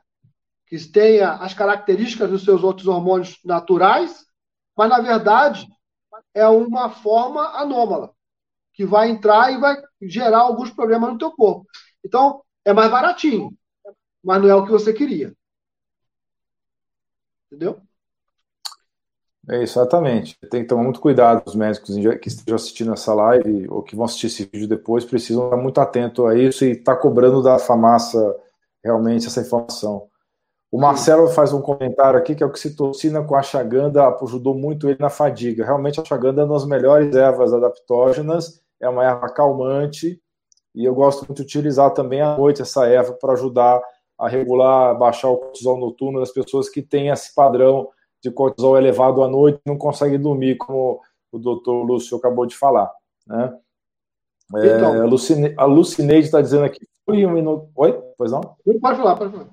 Que tenha as características dos seus outros hormônios naturais, mas na verdade é uma forma anômala que vai entrar e vai gerar alguns problemas no teu corpo. Então, é mais baratinho, mas não é o que você queria. Entendeu? É, exatamente. Tem que tomar muito cuidado. Os médicos que estejam assistindo essa live ou que vão assistir esse vídeo depois precisam estar muito atento a isso e estar tá cobrando da farmácia realmente essa informação. O Marcelo faz um comentário aqui que é o que citocina com a ashwagandha ajudou muito ele na fadiga. Realmente a ashwagandha é uma das melhores ervas adaptógenas, é uma erva calmante e eu gosto muito de utilizar também à noite essa erva para ajudar a regular, baixar o cortisol noturno das pessoas que têm esse padrão de cortisol elevado à noite não consegue dormir, como o doutor Lúcio acabou de falar. Né? É, então, a, Lucine, a Lucineide está dizendo aqui. Fui um minuto. Oi? Pois não? Pode falar, pode falar.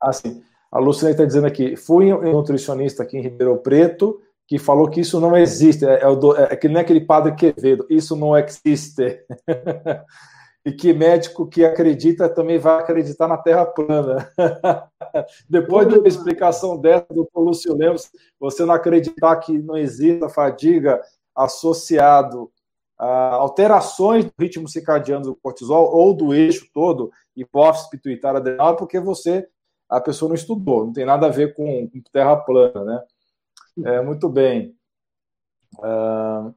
Ah, sim. A Lucineide está dizendo aqui. Fui um nutricionista aqui em Ribeirão Preto que falou que isso não existe. É, é, é que nem aquele padre Quevedo. Isso não existe. e que médico que acredita também vai acreditar na Terra plana. Depois de uma explicação dessa, doutor Lúcio Lemos, você não acreditar que não exista fadiga associado a alterações do ritmo circadiano do cortisol ou do eixo todo, hipófise pituitária adrenal, porque você, a pessoa não estudou, não tem nada a ver com, com terra plana, né? É, muito bem. Uh,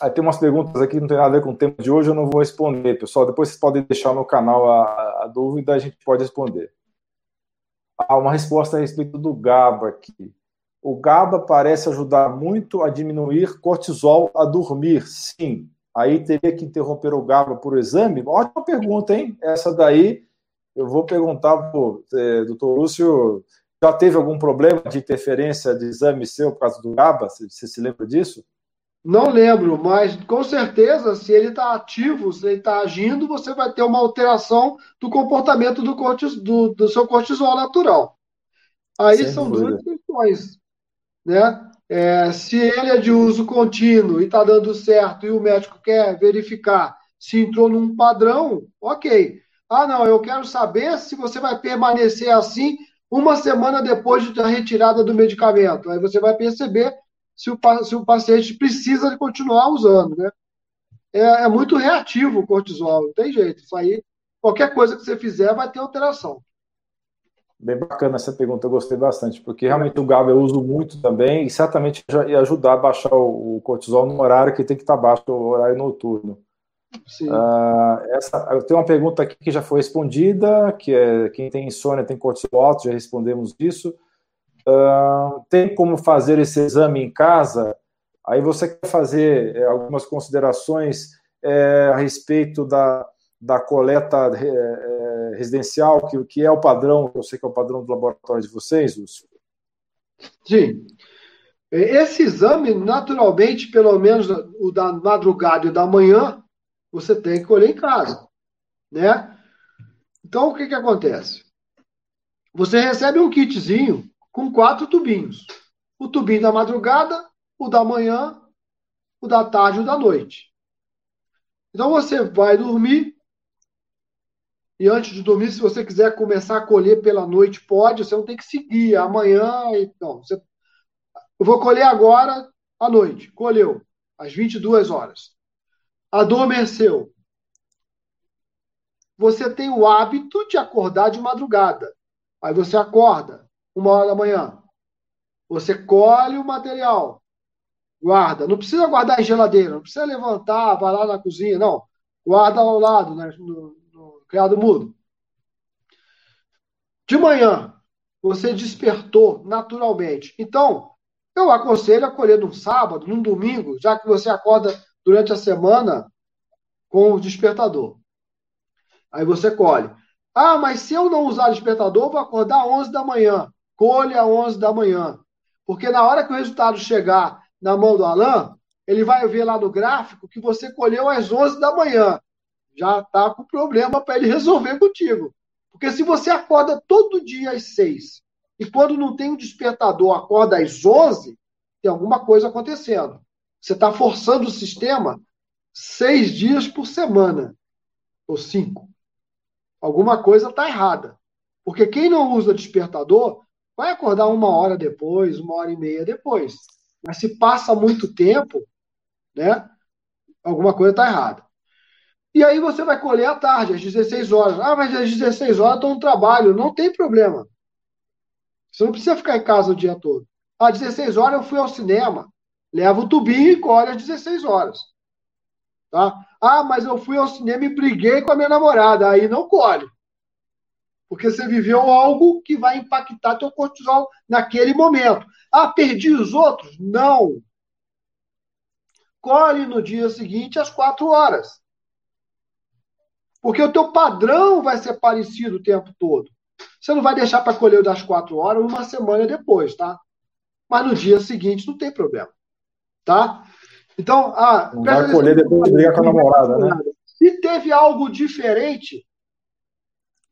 Aí tem umas perguntas aqui que não tem nada a ver com o tema de hoje, eu não vou responder, pessoal. Depois vocês podem deixar no canal a, a dúvida, a gente pode responder. Há uma resposta a respeito do GABA aqui. O GABA parece ajudar muito a diminuir cortisol a dormir. Sim. Aí teria que interromper o GABA por exame? Ótima pergunta, hein? Essa daí eu vou perguntar para o é, doutor Lúcio. Já teve algum problema de interferência de exame seu por causa do GABA? Você se lembra disso? Não lembro, mas com certeza, se ele está ativo, se ele está agindo, você vai ter uma alteração do comportamento do, cortis, do, do seu cortisol natural. Aí Sem são dúvida. duas questões. Né? É, se ele é de uso contínuo e está dando certo e o médico quer verificar se entrou num padrão, ok. Ah, não, eu quero saber se você vai permanecer assim uma semana depois da retirada do medicamento. Aí você vai perceber se o, se o paciente precisa de continuar usando, né? É, é muito reativo o cortisol, não tem jeito. Isso aí, qualquer coisa que você fizer vai ter alteração. Bem bacana essa pergunta, eu gostei bastante, porque realmente o GABA eu uso muito também e certamente ia ajudar a baixar o cortisol no horário que tem que estar baixo, o horário noturno. Uh, essa, eu tenho uma pergunta aqui que já foi respondida, que é quem tem insônia tem cortisol alto, já respondemos isso. Tem como fazer esse exame em casa? Aí você quer fazer é, algumas considerações é, a respeito da, da coleta é, residencial, que, que é o padrão, eu sei que é o padrão do laboratório de vocês, Lúcio. Sim. Esse exame, naturalmente, pelo menos o da madrugada e da manhã, você tem que colher em casa, né? Então, o que que acontece? Você recebe um kitzinho com quatro tubinhos. O tubinho da madrugada, o da manhã, o da tarde e o da noite. Então, você vai dormir e antes de dormir, se você quiser começar a colher pela noite, pode, você não tem que seguir amanhã. Não, você... Eu vou colher agora à noite. Colheu, às 22 horas adormeceu. Você tem o hábito de acordar de madrugada. Aí você acorda, uma hora da manhã. Você colhe o material, guarda. Não precisa guardar em geladeira, não precisa levantar, vai lá na cozinha, não. Guarda ao lado, né, no, no criado mudo. De manhã, você despertou naturalmente. Então, eu aconselho a colher num sábado, num domingo, já que você acorda durante a semana com o despertador. Aí você colhe. Ah, mas se eu não usar despertador, vou acordar às 11 da manhã. Colhe às 11 da manhã. Porque na hora que o resultado chegar na mão do Alan, ele vai ver lá no gráfico que você colheu às 11 da manhã. Já está com problema para ele resolver contigo. Porque se você acorda todo dia às 6 e quando não tem um despertador acorda às 11, tem alguma coisa acontecendo. Você está forçando o sistema seis dias por semana, ou cinco. Alguma coisa está errada. Porque quem não usa despertador vai acordar uma hora depois, uma hora e meia depois. Mas se passa muito tempo, né? Alguma coisa está errada. E aí você vai colher à tarde, às 16 horas. Ah, mas às 16 horas estou no trabalho. Não tem problema. Você não precisa ficar em casa o dia todo. Às 16 horas eu fui ao cinema. Leva o tubinho e colhe às 16 horas. Tá? Ah, mas eu fui ao cinema e briguei com a minha namorada. Aí não colhe. Porque você viveu algo que vai impactar teu cortisol naquele momento. Ah, perdi os outros? Não. Colhe no dia seguinte às quatro horas. Porque o teu padrão vai ser parecido o tempo todo. Você não vai deixar para colher das quatro horas uma semana depois, tá? Mas no dia seguinte não tem problema. Tá? Então, ah, não vai colher depois de brigar com a namorada, né? Se teve algo diferente,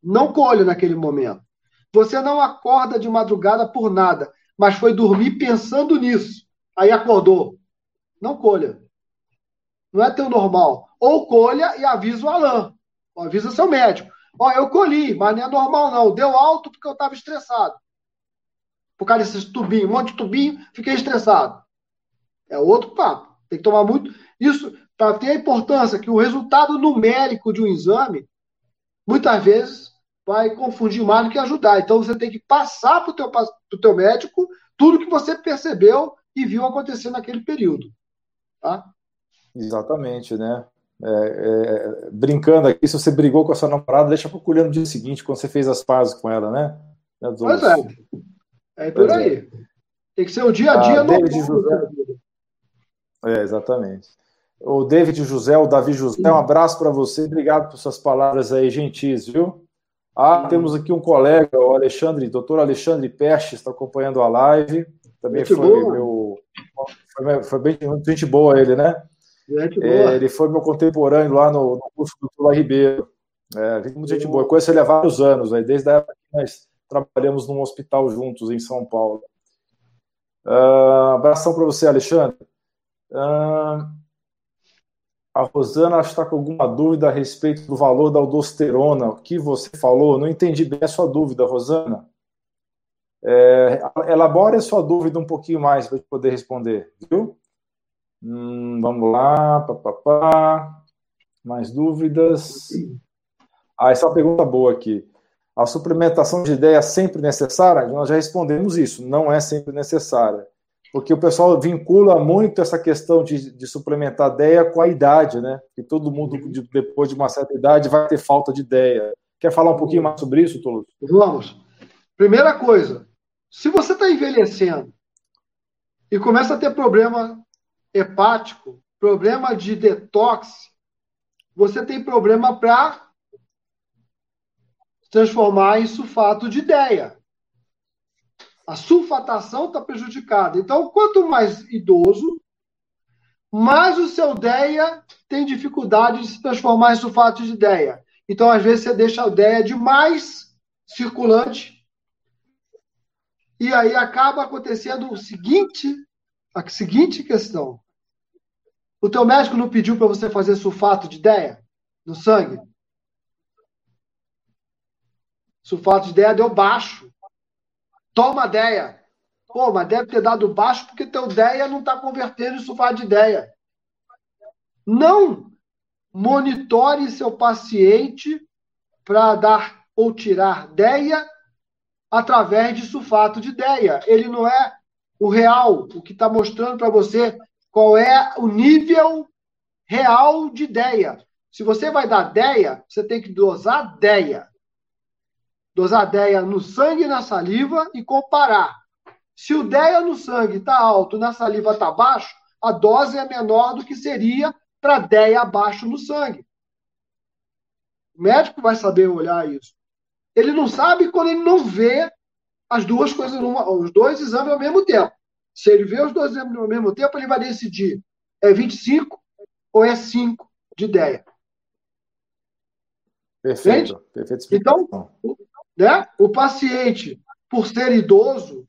não colhe naquele momento. Você não acorda de madrugada por nada, mas foi dormir pensando nisso. Aí acordou. Não colha. Não é teu normal. Ou colha e avisa o Alain. Ou avisa seu médico. Ó, eu colhi, mas não é normal, não. Deu alto porque eu estava estressado. Por causa desses tubinhos, um monte de tubinho, fiquei estressado. É outro papo. Tem que tomar muito. Isso, para ter a importância que o resultado numérico de um exame, muitas vezes, vai confundir mais do que ajudar. Então, você tem que passar para o teu, teu médico tudo que você percebeu e viu acontecer naquele período. Tá? Exatamente, né? É, é, brincando aqui, se você brigou com a sua namorada, deixa para colher no dia seguinte, quando você fez as pazes com ela, né? Pois é. É por pois aí. É. Tem que ser o dia a dia ah, no José, é, exatamente. O David José, o Davi José, um abraço para você, obrigado por suas palavras aí gentis, viu? Ah, temos aqui um colega, o Alexandre, doutor Alexandre Peste, está acompanhando a live. Também foi boa. meu. Foi, foi, bem gente boa ele, né? É, ele foi meu contemporâneo lá no, no curso do Tula Ribeiro. É, muita gente boa. Eu conheço ele há vários anos, aí, desde a época que nós trabalhamos num hospital juntos em São Paulo. Uh, abração para você, Alexandre. Uh, a Rosana está com alguma dúvida a respeito do valor da aldosterona. O que você falou? Não entendi bem a sua dúvida, Rosana. É, elabore a sua dúvida um pouquinho mais para poder responder, viu? Hum, vamos lá, papapá. Mais dúvidas? Ah, essa é uma pergunta boa aqui. A suplementação de ideia é sempre necessária? Nós já respondemos isso, não é sempre necessária. Porque o pessoal vincula muito essa questão de, de suplementar ideia com a idade, né? Que todo mundo, de, depois de uma certa idade, vai ter falta de ideia. Quer falar um pouquinho mais sobre isso, Toulouse? Vamos. Primeira coisa, se você está envelhecendo e começa a ter problema hepático, problema de detox, você tem problema para transformar em sulfato de ideia. A sulfatação está prejudicada. Então, quanto mais idoso, mais o seu DEA tem dificuldade de se transformar em sulfato de ideia. Então, às vezes, você deixa a ideia demais circulante. E aí acaba acontecendo o seguinte, a seguinte questão. O teu médico não pediu para você fazer sulfato de ideia no sangue? Sulfato de ideia deu baixo. Toma ideia. Pô, mas deve ter dado baixo porque teu ideia não está convertendo em sulfato de ideia. Não monitore seu paciente para dar ou tirar ideia através de sulfato de ideia. Ele não é o real, o que está mostrando para você qual é o nível real de ideia. Se você vai dar ideia, você tem que dosar ideia dosar DEA no sangue e na saliva e comparar. Se o DEA no sangue está alto, na saliva está baixo, a dose é menor do que seria para DEA abaixo no sangue. O médico vai saber olhar isso. Ele não sabe quando ele não vê as duas coisas, os dois exames ao mesmo tempo. Se ele vê os dois exames ao mesmo tempo, ele vai decidir é 25 ou é 5 de ideia. Perfeito. Perfeito então, né? O paciente, por ser idoso,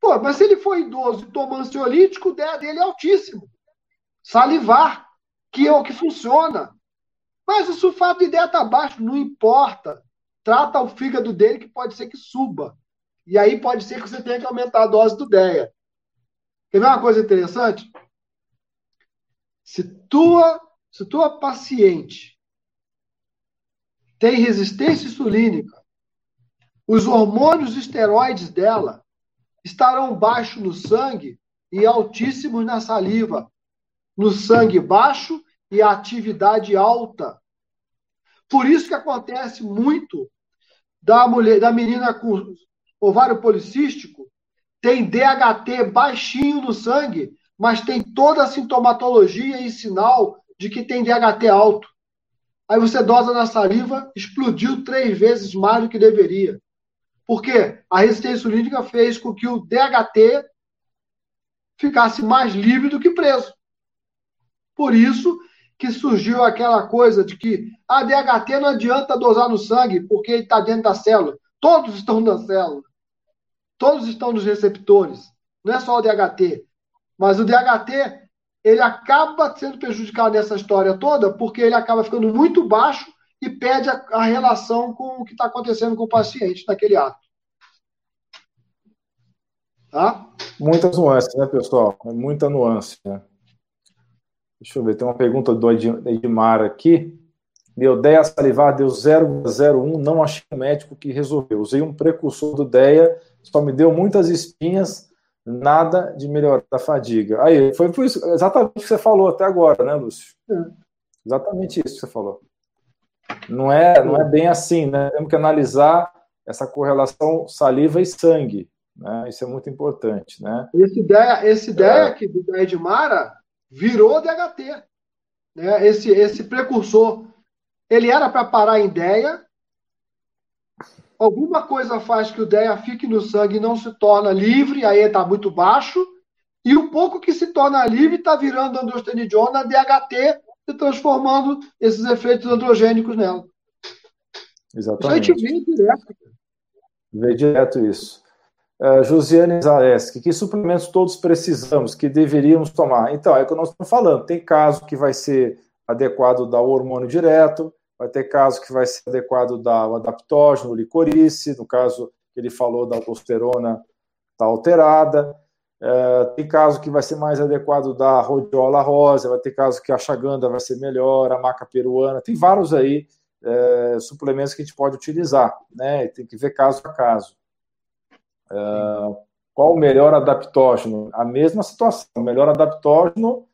pô, mas se ele for idoso e toma ansiolítico, o DEA dele é altíssimo. Salivar, que é o que funciona. Mas o sulfato de DEA está baixo, não importa. Trata o fígado dele que pode ser que suba. E aí pode ser que você tenha que aumentar a dose do DEA. Quer ver uma coisa interessante? Se tua, se tua paciente tem resistência insulínica os hormônios esteroides dela estarão baixos no sangue e altíssimos na saliva. No sangue baixo e atividade alta. Por isso que acontece muito da mulher, da menina com ovário policístico, tem DHT baixinho no sangue, mas tem toda a sintomatologia e sinal de que tem DHT alto. Aí você dosa na saliva, explodiu três vezes mais do que deveria. Porque a resistência insulínica fez com que o DHT ficasse mais livre do que preso. Por isso que surgiu aquela coisa de que a DHT não adianta dosar no sangue porque ele está dentro da célula. Todos estão na célula. Todos estão nos receptores. Não é só o DHT. Mas o DHT, ele acaba sendo prejudicado nessa história toda porque ele acaba ficando muito baixo e perde a, a relação com o que está acontecendo com o paciente naquele ato. Tá? Muitas nuances, né, pessoal? É muita nuance, né? Deixa eu ver, tem uma pergunta do Edmar aqui. Meu DEA salivar deu 0,01, não achei um médico que resolveu. Usei um precursor do DEA, só me deu muitas espinhas, nada de melhorar a fadiga. Aí, foi por isso, exatamente o que você falou até agora, né, Lúcio? É. Exatamente isso que você falou. Não é, não é bem assim, né? Temos que analisar essa correlação saliva e sangue. Né? Isso é muito importante. Né? Esse ideia, esse ideia é. aqui do Edmara virou DHT. Né? Esse, esse precursor, ele era para parar em DEA. Alguma coisa faz que o DEA fique no sangue e não se torna livre, aí está muito baixo. E o pouco que se torna livre está virando androstenediona, DHT, e transformando esses efeitos androgênicos nela. Exatamente. Isso a gente vê direto. Vê direto isso. Uh, Josiane Zaleski, que suplementos todos precisamos, que deveríamos tomar? Então, é o que nós estamos falando. Tem caso que vai ser adequado dar o hormônio direto, vai ter caso que vai ser adequado dar o adaptógeno, o licorice, no caso que ele falou da aldosterona está alterada. É, tem caso que vai ser mais adequado da rodiola rosa, vai ter caso que a chaganda vai ser melhor, a maca peruana, tem vários aí é, suplementos que a gente pode utilizar, né? Tem que ver caso a caso. É, qual o melhor adaptógeno? A mesma situação, o melhor adaptógeno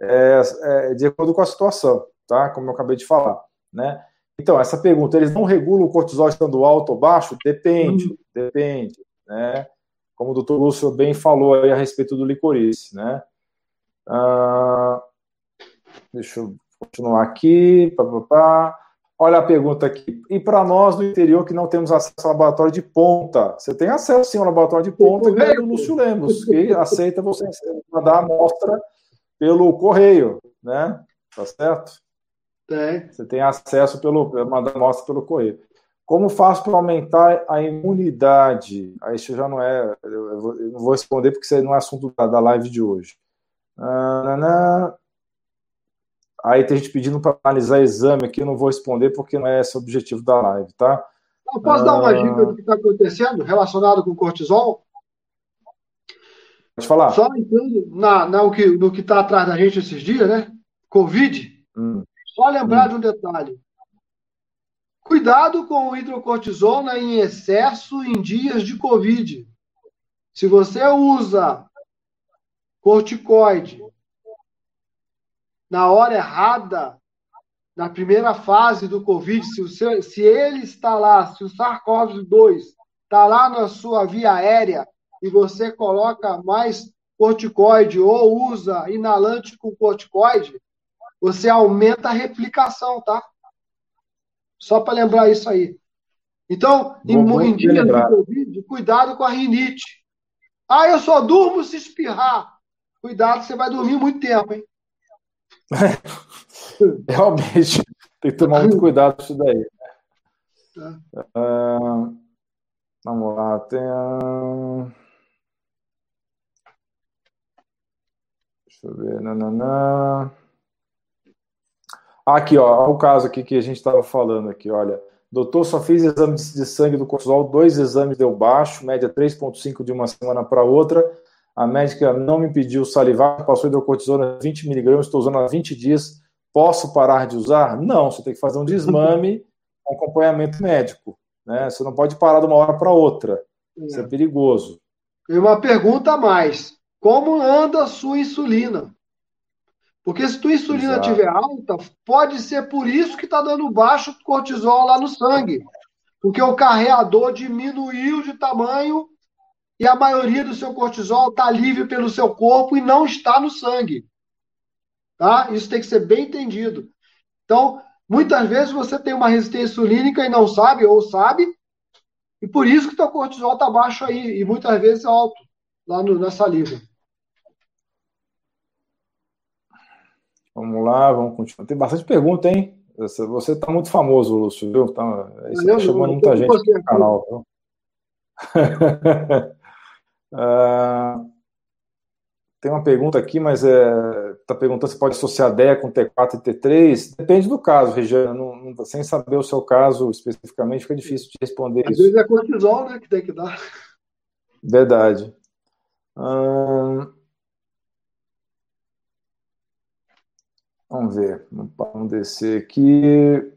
é, é, de acordo com a situação, tá? Como eu acabei de falar, né? Então, essa pergunta, eles não regulam o cortisol estando alto ou baixo? Depende, uhum. depende, né? Como o doutor Lúcio bem falou aí a respeito do licorice, né? Ah, deixa eu continuar aqui. Pá, pá, pá. Olha a pergunta aqui. E para nós do interior que não temos acesso ao laboratório de ponta? Você tem acesso sim ao laboratório de ponta, que é do Lúcio Lemos, que aceita você mandar a amostra pelo correio, né? Tá certo? Tem. Você tem acesso pelo mandar amostra pelo correio. Como faço para aumentar a imunidade? Aí isso já não é. Eu, não vou responder porque isso não é assunto da, live de hoje. Ah, Aí tem gente pedindo para analisar exame aqui, eu não vou responder porque não é esse o objetivo da live, tá? Eu posso ah, dar uma dica do que está acontecendo relacionado com cortisol? Pode falar. Só entrando na, na, no que está atrás da gente esses dias, né? Covid. Hum. Só lembrar hum. de um detalhe. Cuidado com hidrocortisona em excesso em dias de Covid. Se você usa corticoide na hora errada, na primeira fase do Covid, se, seu, se ele está lá, se o SARS-CoV-2 está lá na sua via aérea e você coloca mais corticoide ou usa inalante com corticoide, você aumenta a replicação, tá? Só para lembrar isso aí. Então, em, em dias de Covid, cuidado com a rinite. Ah, eu só durmo se espirrar. Cuidado, você vai dormir muito tempo, hein? Realmente, tem que tomar muito cuidado com isso daí. Né? Uh, vamos lá, tem. Uh... Deixa eu ver. Nananã. Aqui, ó, o caso aqui que a gente estava falando aqui, olha. Doutor, só fiz exames de sangue do cortisol, dois exames deu baixo, média 3,5 de uma semana para outra. A médica não me pediu salivar, passou hidrocortisona 20 miligramas, estou usando há 20 dias. Posso parar de usar? Não, você tem que fazer um desmame, um acompanhamento médico. Né? Você não pode parar de uma hora para outra. Isso é, é perigoso. E uma pergunta a mais: como anda a sua insulina? Porque se tua insulina estiver alta, pode ser por isso que está dando baixo cortisol lá no sangue. Porque o carreador diminuiu de tamanho e a maioria do seu cortisol está livre pelo seu corpo e não está no sangue. Tá? Isso tem que ser bem entendido. Então, muitas vezes você tem uma resistência insulínica e não sabe, ou sabe, e por isso que teu cortisol está baixo aí, e muitas vezes alto, lá no, na saliva. Vamos lá, vamos continuar. Tem bastante pergunta, hein? Você está muito famoso, Lúcio, viu? Tá, você está chamando muita gente no canal. Viu? Uh, tem uma pergunta aqui, mas está é, tá perguntando se pode associar DEA com T4 e T3. Depende do caso, Regiana. Não, não, sem saber o seu caso especificamente, fica difícil de responder Às isso. Às vezes é cortisol, né, que tem que dar. Verdade. Hum, vamos ver. Vamos descer aqui.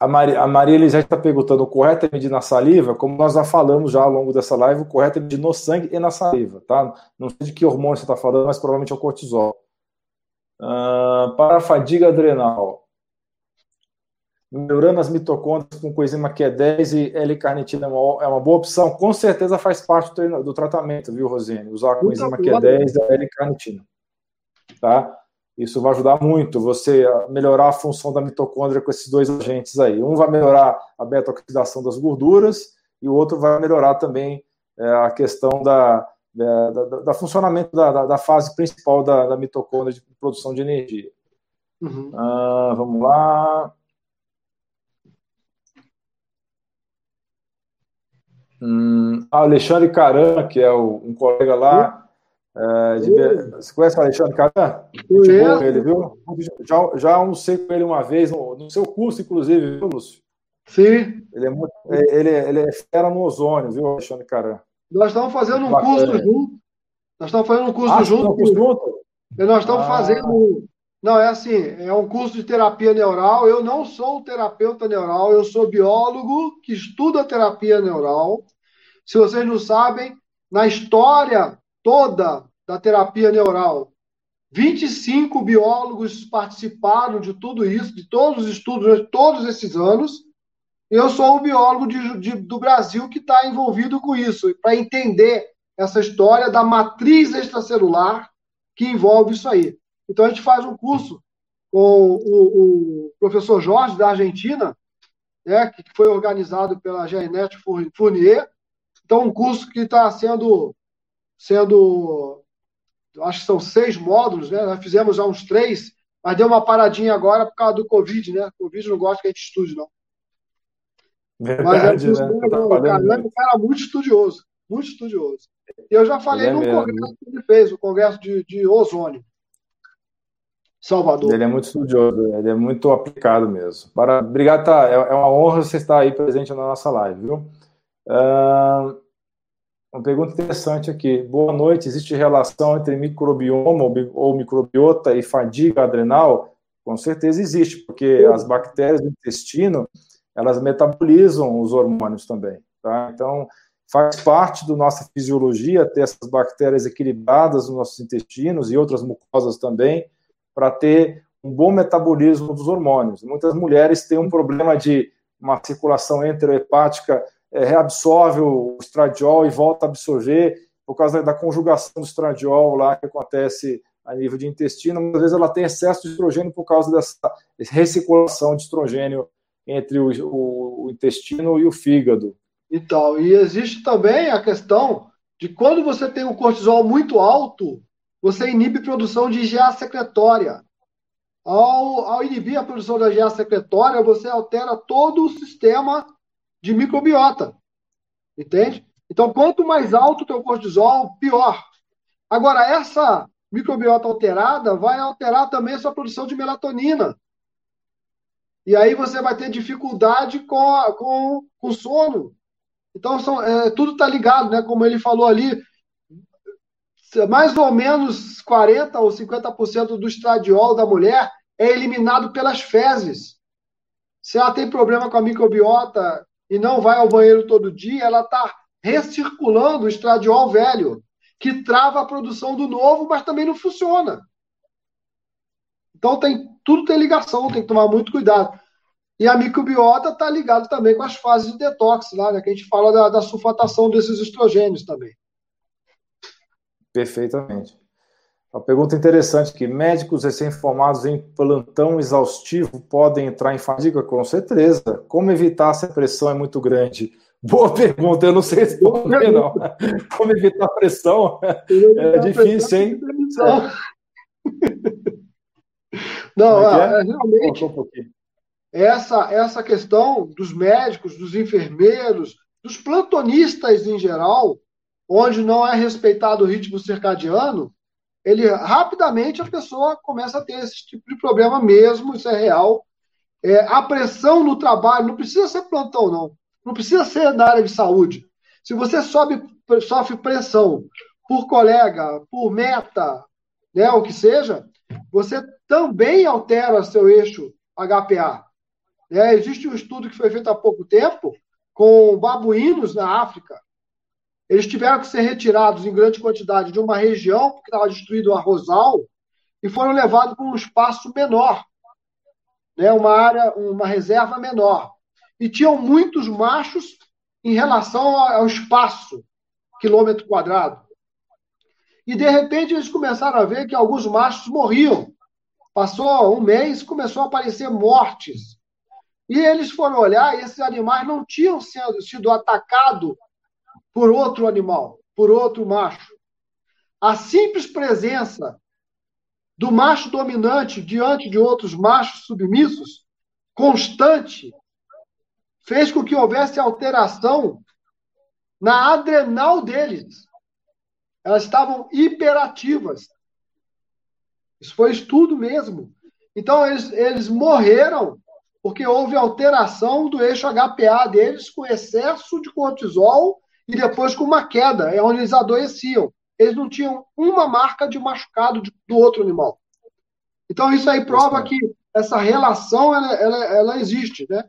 A Maria, a Maria Elisete está perguntando: o correto é medir na saliva? Como nós já falamos já ao longo dessa live, o correto é medir no sangue e na saliva, tá? Não sei de que hormônio você está falando, mas provavelmente é o cortisol. Uh, para a fadiga adrenal, melhorando as mitocôndrias com coenzima Q10 e L-carnitina é uma, é uma boa opção. Com certeza faz parte do, do tratamento, viu, Rosine? Usar a coenzima Q10 e L-carnitina. Tá? Isso vai ajudar muito você a melhorar a função da mitocôndria com esses dois agentes aí. Um vai melhorar a beta-oxidação das gorduras e o outro vai melhorar também é, a questão da, da, da, da funcionamento da, da, fase principal da, da, mitocôndria de produção de energia. Uhum. Ah, vamos lá. Hum, Alexandre Caran, que é o, um colega lá, é, de... Você conhece o Alexandre Caran? Ele, viu? Já, já almocei com ele uma vez, no, no seu curso, inclusive, viu, Lúcio? Sim. Ele é, muito, ele, ele é fera no ozônio, viu, Alexandre Caran? Nós estamos fazendo um curso junto. Nós estamos fazendo um curso ah, junto. junto? E nós estamos ah. fazendo. Não, é assim, é um curso de terapia neural. Eu não sou um terapeuta neural, eu sou biólogo que estuda terapia neural. Se vocês não sabem, na história toda da terapia neural, 25 biólogos participaram de tudo isso, de todos os estudos de todos esses anos. Eu sou o biólogo de, de, do Brasil que está envolvido com isso, para entender essa história da matriz extracelular que envolve isso aí. Então, a gente faz um curso com o, o professor Jorge, da Argentina, né, que foi organizado pela Jeanette Fournier. Então, um curso que está sendo, sendo, acho que são seis módulos, né? Nós fizemos já uns três, mas deu uma paradinha agora por causa do Covid, né? O Covid não gosta que a gente estude, não. Verdade, mas é né? Tá o cara, é um cara muito estudioso, muito estudioso. E eu já falei é no mesmo. congresso que ele fez, o congresso de, de ozônio. Salvador. Ele é muito estudioso, ele é muito aplicado mesmo. Para, obrigado, tá? É, é uma honra você estar aí presente na nossa live, viu? Uh, uma pergunta interessante aqui. Boa noite. Existe relação entre microbioma ou microbiota e fadiga adrenal? Com certeza existe, porque as bactérias do intestino elas metabolizam os hormônios também. Tá? Então, faz parte da nossa fisiologia ter essas bactérias equilibradas nos nossos intestinos e outras mucosas também, para ter um bom metabolismo dos hormônios. Muitas mulheres têm um problema de uma circulação enterohepática, é, reabsorve o estradiol e volta a absorver por causa da conjugação do estradiol lá que acontece a nível de intestino. Às vezes ela tem excesso de estrogênio por causa dessa recirculação de estrogênio entre o, o, o intestino e o fígado. Então, e existe também a questão de quando você tem um cortisol muito alto, você inibe produção de IgA secretória. Ao, ao inibir a produção da IgA secretória, você altera todo o sistema de microbiota. Entende? Então, quanto mais alto o teu cortisol, pior. Agora, essa microbiota alterada vai alterar também a sua produção de melatonina. E aí você vai ter dificuldade com, com o sono. Então, são, é, tudo está ligado, né? Como ele falou ali, mais ou menos 40% ou 50% do estradiol da mulher é eliminado pelas fezes. Se ela tem problema com a microbiota e não vai ao banheiro todo dia, ela está recirculando o estradiol velho, que trava a produção do novo, mas também não funciona. Então tem tudo tem ligação, tem que tomar muito cuidado. E a microbiota está ligado também com as fases de detox lá, né, que a gente fala da, da sulfatação desses estrogênios também. Perfeitamente. Uma pergunta interessante aqui. Médicos recém-formados em plantão exaustivo podem entrar em fadiga? Com certeza. Como evitar se a pressão é muito grande? Boa pergunta, eu não sei responder, não. Como evitar a pressão? É difícil, hein? Não, é, é? é realmente. Um essa, essa questão dos médicos, dos enfermeiros, dos plantonistas em geral, onde não é respeitado o ritmo circadiano, ele rapidamente a pessoa começa a ter esse tipo de problema mesmo, isso é real. É, a pressão no trabalho não precisa ser plantão, não. Não precisa ser na área de saúde. Se você sobe, sofre pressão por colega, por meta, né, o que seja, você também altera seu eixo HPA. É, existe um estudo que foi feito há pouco tempo com babuínos na África. Eles tiveram que ser retirados em grande quantidade de uma região, porque estava destruído o arrozal, e foram levados para um espaço menor, né, uma área, uma reserva menor. E tinham muitos machos em relação ao espaço, quilômetro quadrado. E, de repente, eles começaram a ver que alguns machos morriam. Passou um mês, começou a aparecer mortes. E eles foram olhar e esses animais não tinham sido, sido atacados por outro animal, por outro macho. A simples presença do macho dominante diante de outros machos submissos, constante, fez com que houvesse alteração na adrenal deles. Elas estavam hiperativas. Isso foi estudo mesmo. Então, eles, eles morreram porque houve alteração do eixo HPA deles com excesso de cortisol e depois com uma queda, é onde eles adoeciam. Eles não tinham uma marca de machucado do outro animal. Então isso aí prova que essa relação ela, ela, ela existe, né?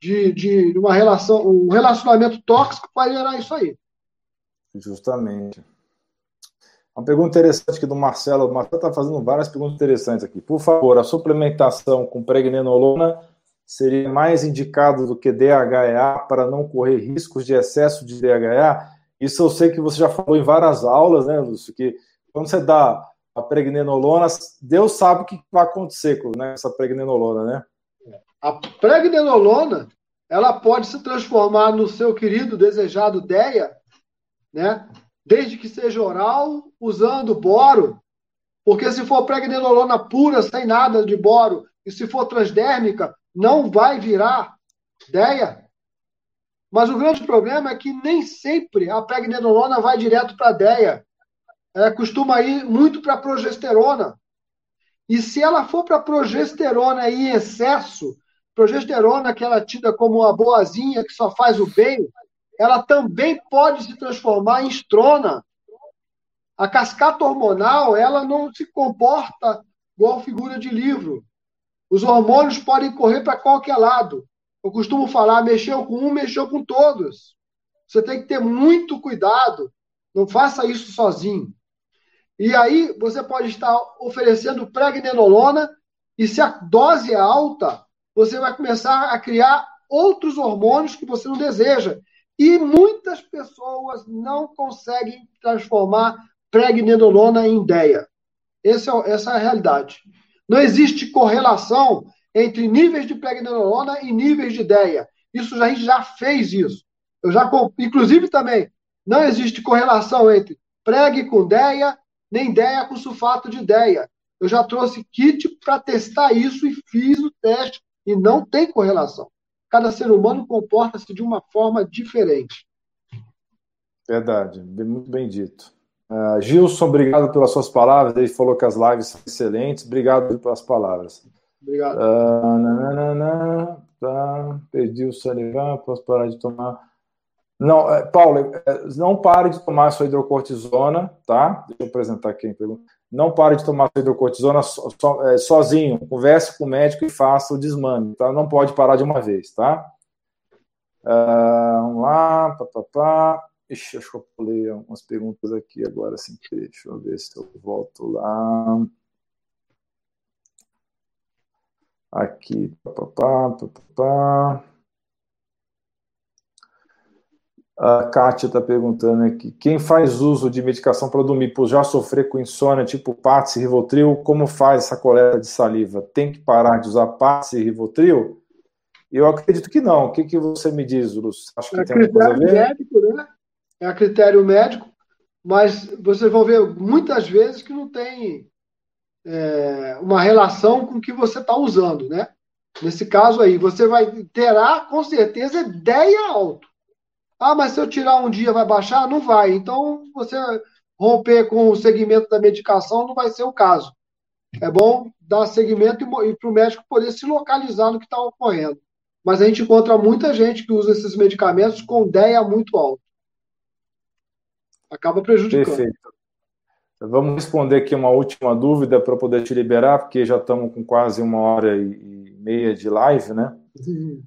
De, de uma relação, um relacionamento tóxico para gerar isso aí. Justamente. Uma pergunta interessante aqui do Marcelo. O Marcelo está fazendo várias perguntas interessantes aqui. Por favor, a suplementação com pregnenolona seria mais indicado do que DHEA para não correr riscos de excesso de DHEA? Isso eu sei que você já falou em várias aulas, né, Lúcio? Que quando você dá a pregnenolona, Deus sabe o que vai acontecer com né, essa pregnenolona, né? A pregnenolona, ela pode se transformar no seu querido desejado DEA, né? Desde que seja oral, usando boro, porque se for pregnenolona pura, sem nada de boro, e se for transdérmica, não vai virar DEA. Mas o grande problema é que nem sempre a pregnenolona vai direto para a DEA. Ela costuma ir muito para a progesterona. E se ela for para progesterona em excesso, progesterona que ela é tida como uma boazinha que só faz o bem, ela também pode se transformar em estrona. A cascata hormonal, ela não se comporta igual figura de livro. Os hormônios podem correr para qualquer lado. Eu costumo falar, mexeu com um, mexeu com todos. Você tem que ter muito cuidado. Não faça isso sozinho. E aí você pode estar oferecendo pregnenolona e se a dose é alta, você vai começar a criar outros hormônios que você não deseja. E muitas pessoas não conseguem transformar pregnenolona em ideia. Essa é, essa é a realidade. Não existe correlação entre níveis de pregnenolona e níveis de ideia. Isso a gente já fez isso. Eu já, inclusive também, não existe correlação entre preg com DEA, nem DEA com sulfato de DEA. Eu já trouxe kit para testar isso e fiz o teste e não tem correlação. Cada ser humano comporta-se de uma forma diferente. Verdade, muito bem dito. Uh, Gilson, obrigado pelas suas palavras. Ele falou que as lives são excelentes. Obrigado pelas palavras. Obrigado. Uh, nananana, tá, perdi o salivar, posso parar de tomar. Não, é, Paulo, é, não pare de tomar sua hidrocortisona, tá? Deixa eu apresentar a pergunta. Não pare de tomar sua hidrocortisona so, so, é, sozinho. Converse com o médico e faça o desmame, tá? Não pode parar de uma vez, tá? Uh, vamos lá, papapá. Ixi, acho que eu pulei umas perguntas aqui agora, assim. Deixa eu ver se eu volto lá. Aqui, papapá, papapá. A Kátia está perguntando aqui: quem faz uso de medicação para dormir por já sofrer com insônia, tipo Patsy, Rivotril, como faz essa coleta de saliva? Tem que parar de usar Patsy e Rivotril? Eu acredito que não. O que, que você me diz, Lúcio? Acho que é tem alguma coisa a ver? Médico, né? É a critério médico, mas vocês vão ver muitas vezes que não tem é, uma relação com o que você está usando, né? Nesse caso aí, você vai terá com certeza ideia alto. Ah, mas se eu tirar um dia vai baixar? Não vai. Então, você romper com o segmento da medicação não vai ser o caso. É bom dar segmento e para o médico poder se localizar no que está ocorrendo. Mas a gente encontra muita gente que usa esses medicamentos com ideia muito alta. Acaba prejudicando. Perfeito. Vamos responder aqui uma última dúvida para poder te liberar, porque já estamos com quase uma hora e meia de live, né? Uhum.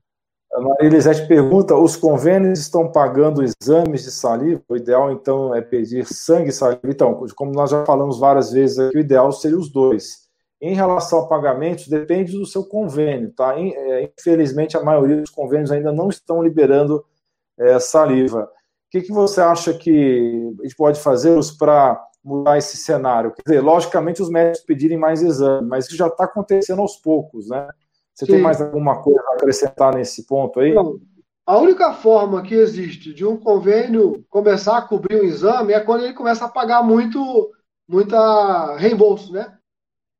A Maria Elisete pergunta: os convênios estão pagando exames de saliva? O ideal, então, é pedir sangue e saliva? Então, como nós já falamos várias vezes aqui, o ideal seria os dois. Em relação a pagamentos, depende do seu convênio, tá? É, infelizmente, a maioria dos convênios ainda não estão liberando é, saliva. O que, que você acha que a gente pode fazer para mudar esse cenário? Quer dizer, logicamente, os médicos pedirem mais exames, mas isso já está acontecendo aos poucos, né? Você Sim. tem mais alguma coisa a acrescentar nesse ponto aí? Não. A única forma que existe de um convênio começar a cobrir o exame é quando ele começa a pagar muito muita reembolso, né?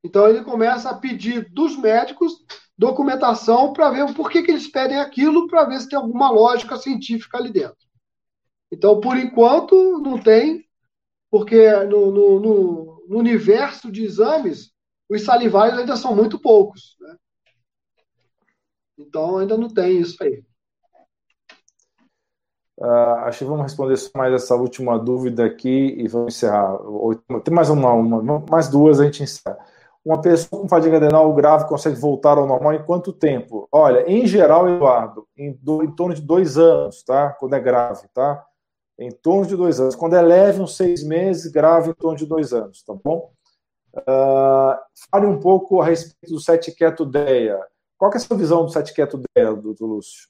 Então ele começa a pedir dos médicos documentação para ver por que, que eles pedem aquilo, para ver se tem alguma lógica científica ali dentro. Então, por enquanto, não tem, porque no, no, no, no universo de exames, os salivários ainda são muito poucos. Né? Então ainda não tem isso aí. Uh, acho que vamos responder só mais essa última dúvida aqui e vamos encerrar. Tem mais uma, uma mais duas a gente encerra. Uma pessoa com fadiga adrenal grave consegue voltar ao normal em quanto tempo? Olha, em geral, Eduardo, em, do, em torno de dois anos, tá? Quando é grave, tá? Em torno de dois anos. Quando é leve, uns seis meses, grave em torno de dois anos, tá bom? Uh, fale um pouco a respeito do sete quieto DEA. Qual é a sua visão do sete quieto DEA, doutor Lúcio?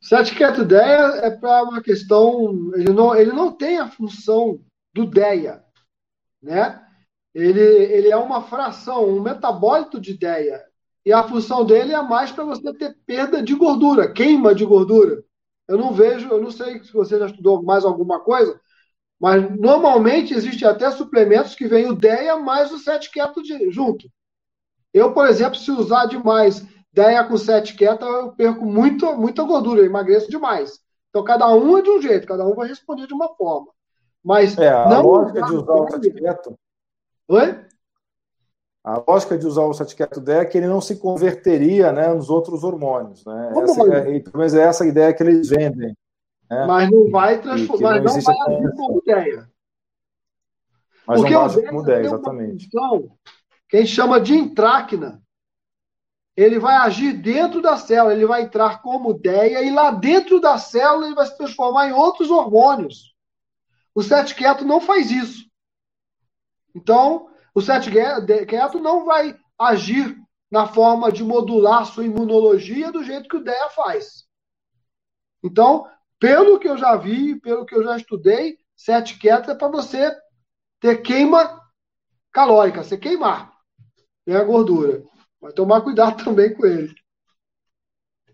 Sete quieto DEA é para uma questão. Ele não, ele não tem a função do DEA. Né? Ele, ele é uma fração, um metabólito de DEA. E a função dele é mais para você ter perda de gordura, queima de gordura. Eu não vejo, eu não sei se você já estudou mais alguma coisa, mas normalmente existe até suplementos que vem o DEA mais o 7 keto de, junto. Eu, por exemplo, se usar demais DEA com 7 keto, eu perco muito, muita gordura, eu emagreço demais. Então, cada um é de um jeito, cada um vai responder de uma forma. Mas é, a não lógica de usar o 7 keto. Oi? A lógica de usar o 7 keto DEA é que ele não se converteria né, nos outros hormônios. Né? Essa, é, pelo menos é essa a ideia que eles vendem. Né? Mas não vai transformar, não, não vai agir como ideia. Mas Porque não age como ideia, exatamente. que a gente chama de intráquina. Ele vai agir dentro da célula, ele vai entrar como ideia, e lá dentro da célula ele vai se transformar em outros hormônios. O sete quieto não faz isso. Então, o sete quieto não vai agir na forma de modular sua imunologia do jeito que o DEA faz. Então, pelo que eu já vi, pelo que eu já estudei, sete quietos é para você ter queima calórica, você queimar né, a gordura. Mas tomar cuidado também com ele.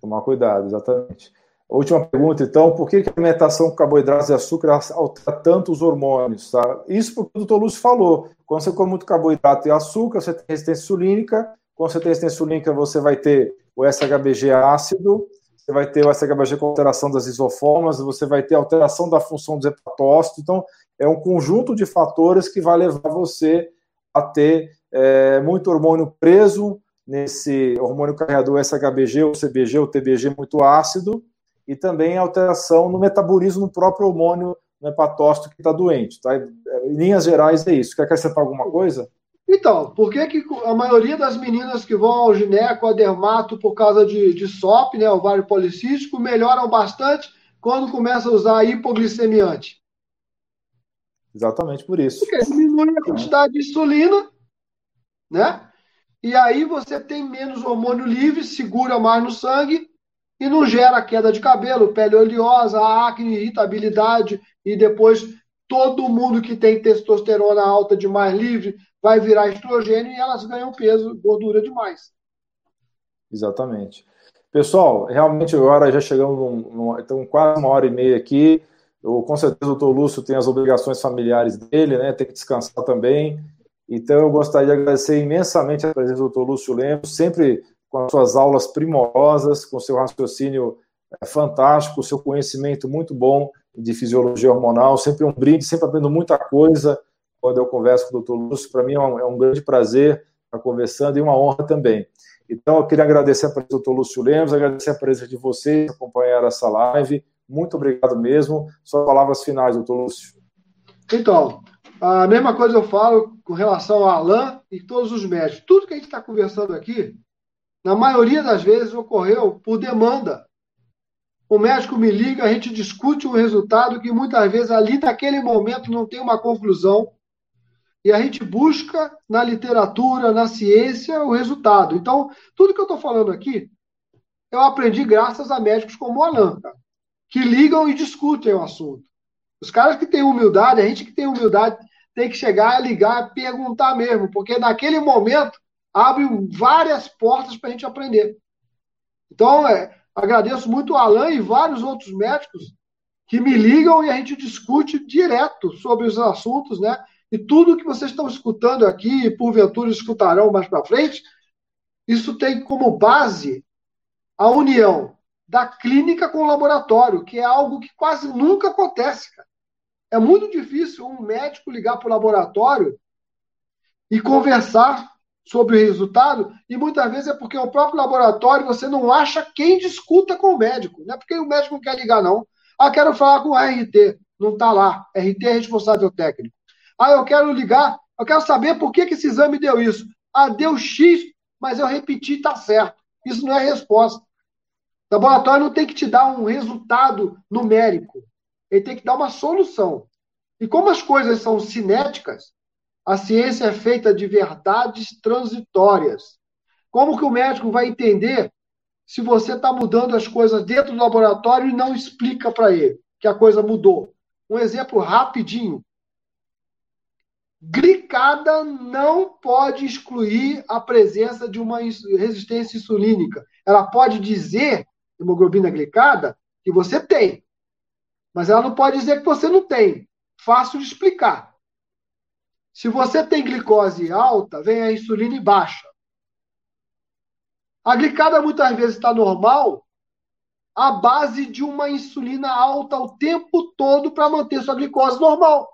Tomar cuidado, exatamente. Última pergunta, então, por que a alimentação com carboidratos e açúcar altera tanto os hormônios? Tá? Isso porque o doutor Lúcio falou. Quando você come muito carboidrato e açúcar, você tem resistência insulínica. Quando você tem resistência insulínica, você vai ter o SHBG ácido você vai ter o SHBG com alteração das isoformas, você vai ter alteração da função dos hepatócitos. Então, é um conjunto de fatores que vai levar você a ter é, muito hormônio preso nesse hormônio carregador SHBG ou CBG ou TBG muito ácido e também alteração no metabolismo do próprio hormônio no hepatócito que está doente. Tá? Em linhas gerais é isso. Quer acrescentar alguma coisa? Então, por que, que a maioria das meninas que vão ao gineco, a dermato, por causa de, de SOP, né, ovário policístico, melhoram bastante quando começam a usar hipoglicemiante? Exatamente por isso. Porque diminui a quantidade de insulina, né? E aí você tem menos hormônio livre, segura mais no sangue e não gera queda de cabelo, pele oleosa, acne, irritabilidade e depois todo mundo que tem testosterona alta demais livre vai virar estrogênio e elas ganham peso, gordura demais. Exatamente. Pessoal, realmente agora já chegamos num, num, então quase uma hora e meia aqui. Eu, com certeza o doutor Lúcio tem as obrigações familiares dele, né? Tem que descansar também. Então eu gostaria de agradecer imensamente a presença do doutor Lúcio Lemos, sempre com as suas aulas primorosas, com seu raciocínio é, fantástico, seu conhecimento muito bom de fisiologia hormonal, sempre um brinde, sempre aprendo muita coisa quando eu converso com o Dr. Lúcio. Para mim é um, é um, grande prazer estar conversando e uma honra também. Então, eu queria agradecer a presença do Dr. Lúcio Lemos, agradecer a presença de vocês que acompanharam essa live. Muito obrigado mesmo. Suas palavras finais, doutor Lúcio. Então, a mesma coisa eu falo com relação ao Alain e todos os médicos. Tudo que a gente está conversando aqui, na maioria das vezes, ocorreu por demanda. O médico me liga, a gente discute um resultado que muitas vezes ali naquele momento não tem uma conclusão e a gente busca na literatura, na ciência, o resultado. Então, tudo que eu estou falando aqui, eu aprendi graças a médicos como o Alan, que ligam e discutem o assunto. Os caras que têm humildade, a gente que tem humildade, tem que chegar, ligar, perguntar mesmo, porque naquele momento abre várias portas para a gente aprender. Então, é, agradeço muito o Alan e vários outros médicos que me ligam e a gente discute direto sobre os assuntos, né? E tudo que vocês estão escutando aqui, e porventura escutarão mais para frente, isso tem como base a união da clínica com o laboratório, que é algo que quase nunca acontece, cara. É muito difícil um médico ligar para o laboratório e conversar sobre o resultado, e muitas vezes é porque o próprio laboratório você não acha quem discuta com o médico. Não é porque o médico não quer ligar, não. Ah, quero falar com o RT. Não está lá. RT é responsável técnico. Ah, eu quero ligar, eu quero saber por que, que esse exame deu isso. Ah, deu X, mas eu repeti, está certo. Isso não é resposta. O laboratório não tem que te dar um resultado numérico. Ele tem que dar uma solução. E como as coisas são cinéticas, a ciência é feita de verdades transitórias. Como que o médico vai entender se você está mudando as coisas dentro do laboratório e não explica para ele que a coisa mudou? Um exemplo rapidinho. Glicada não pode excluir a presença de uma resistência insulínica. Ela pode dizer, hemoglobina glicada, que você tem. Mas ela não pode dizer que você não tem. Fácil de explicar. Se você tem glicose alta, vem a insulina baixa. A glicada muitas vezes está normal à base de uma insulina alta o tempo todo para manter sua glicose normal.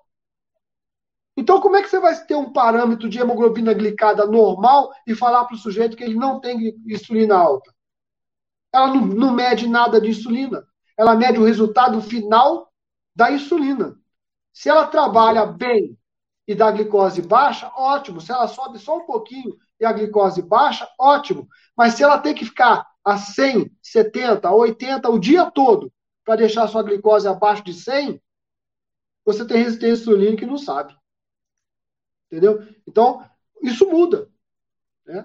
Então, como é que você vai ter um parâmetro de hemoglobina glicada normal e falar para o sujeito que ele não tem insulina alta? Ela não, não mede nada de insulina. Ela mede o resultado final da insulina. Se ela trabalha bem e da glicose baixa, ótimo. Se ela sobe só um pouquinho e a glicose baixa, ótimo. Mas se ela tem que ficar a 100, 70, 80 o dia todo para deixar sua glicose abaixo de 100, você tem resistência insulínica que não sabe. Entendeu? Então, isso muda. Né?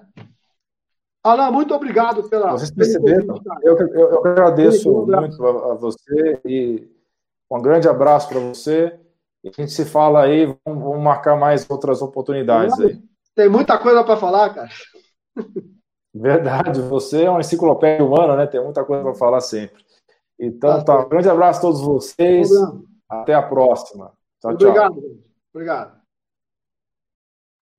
Alain, muito obrigado pela. Vocês perceberam? Eu, eu, eu agradeço muito a, a você e um grande abraço para você. E a gente se fala aí, vamos, vamos marcar mais outras oportunidades aí. Tem muita coisa para falar, cara. Verdade, você é uma enciclopédia humana, né? Tem muita coisa para falar sempre. Então, tá. Um grande abraço a todos vocês. Até a próxima. Tchau, Obrigado. tchau. Obrigado.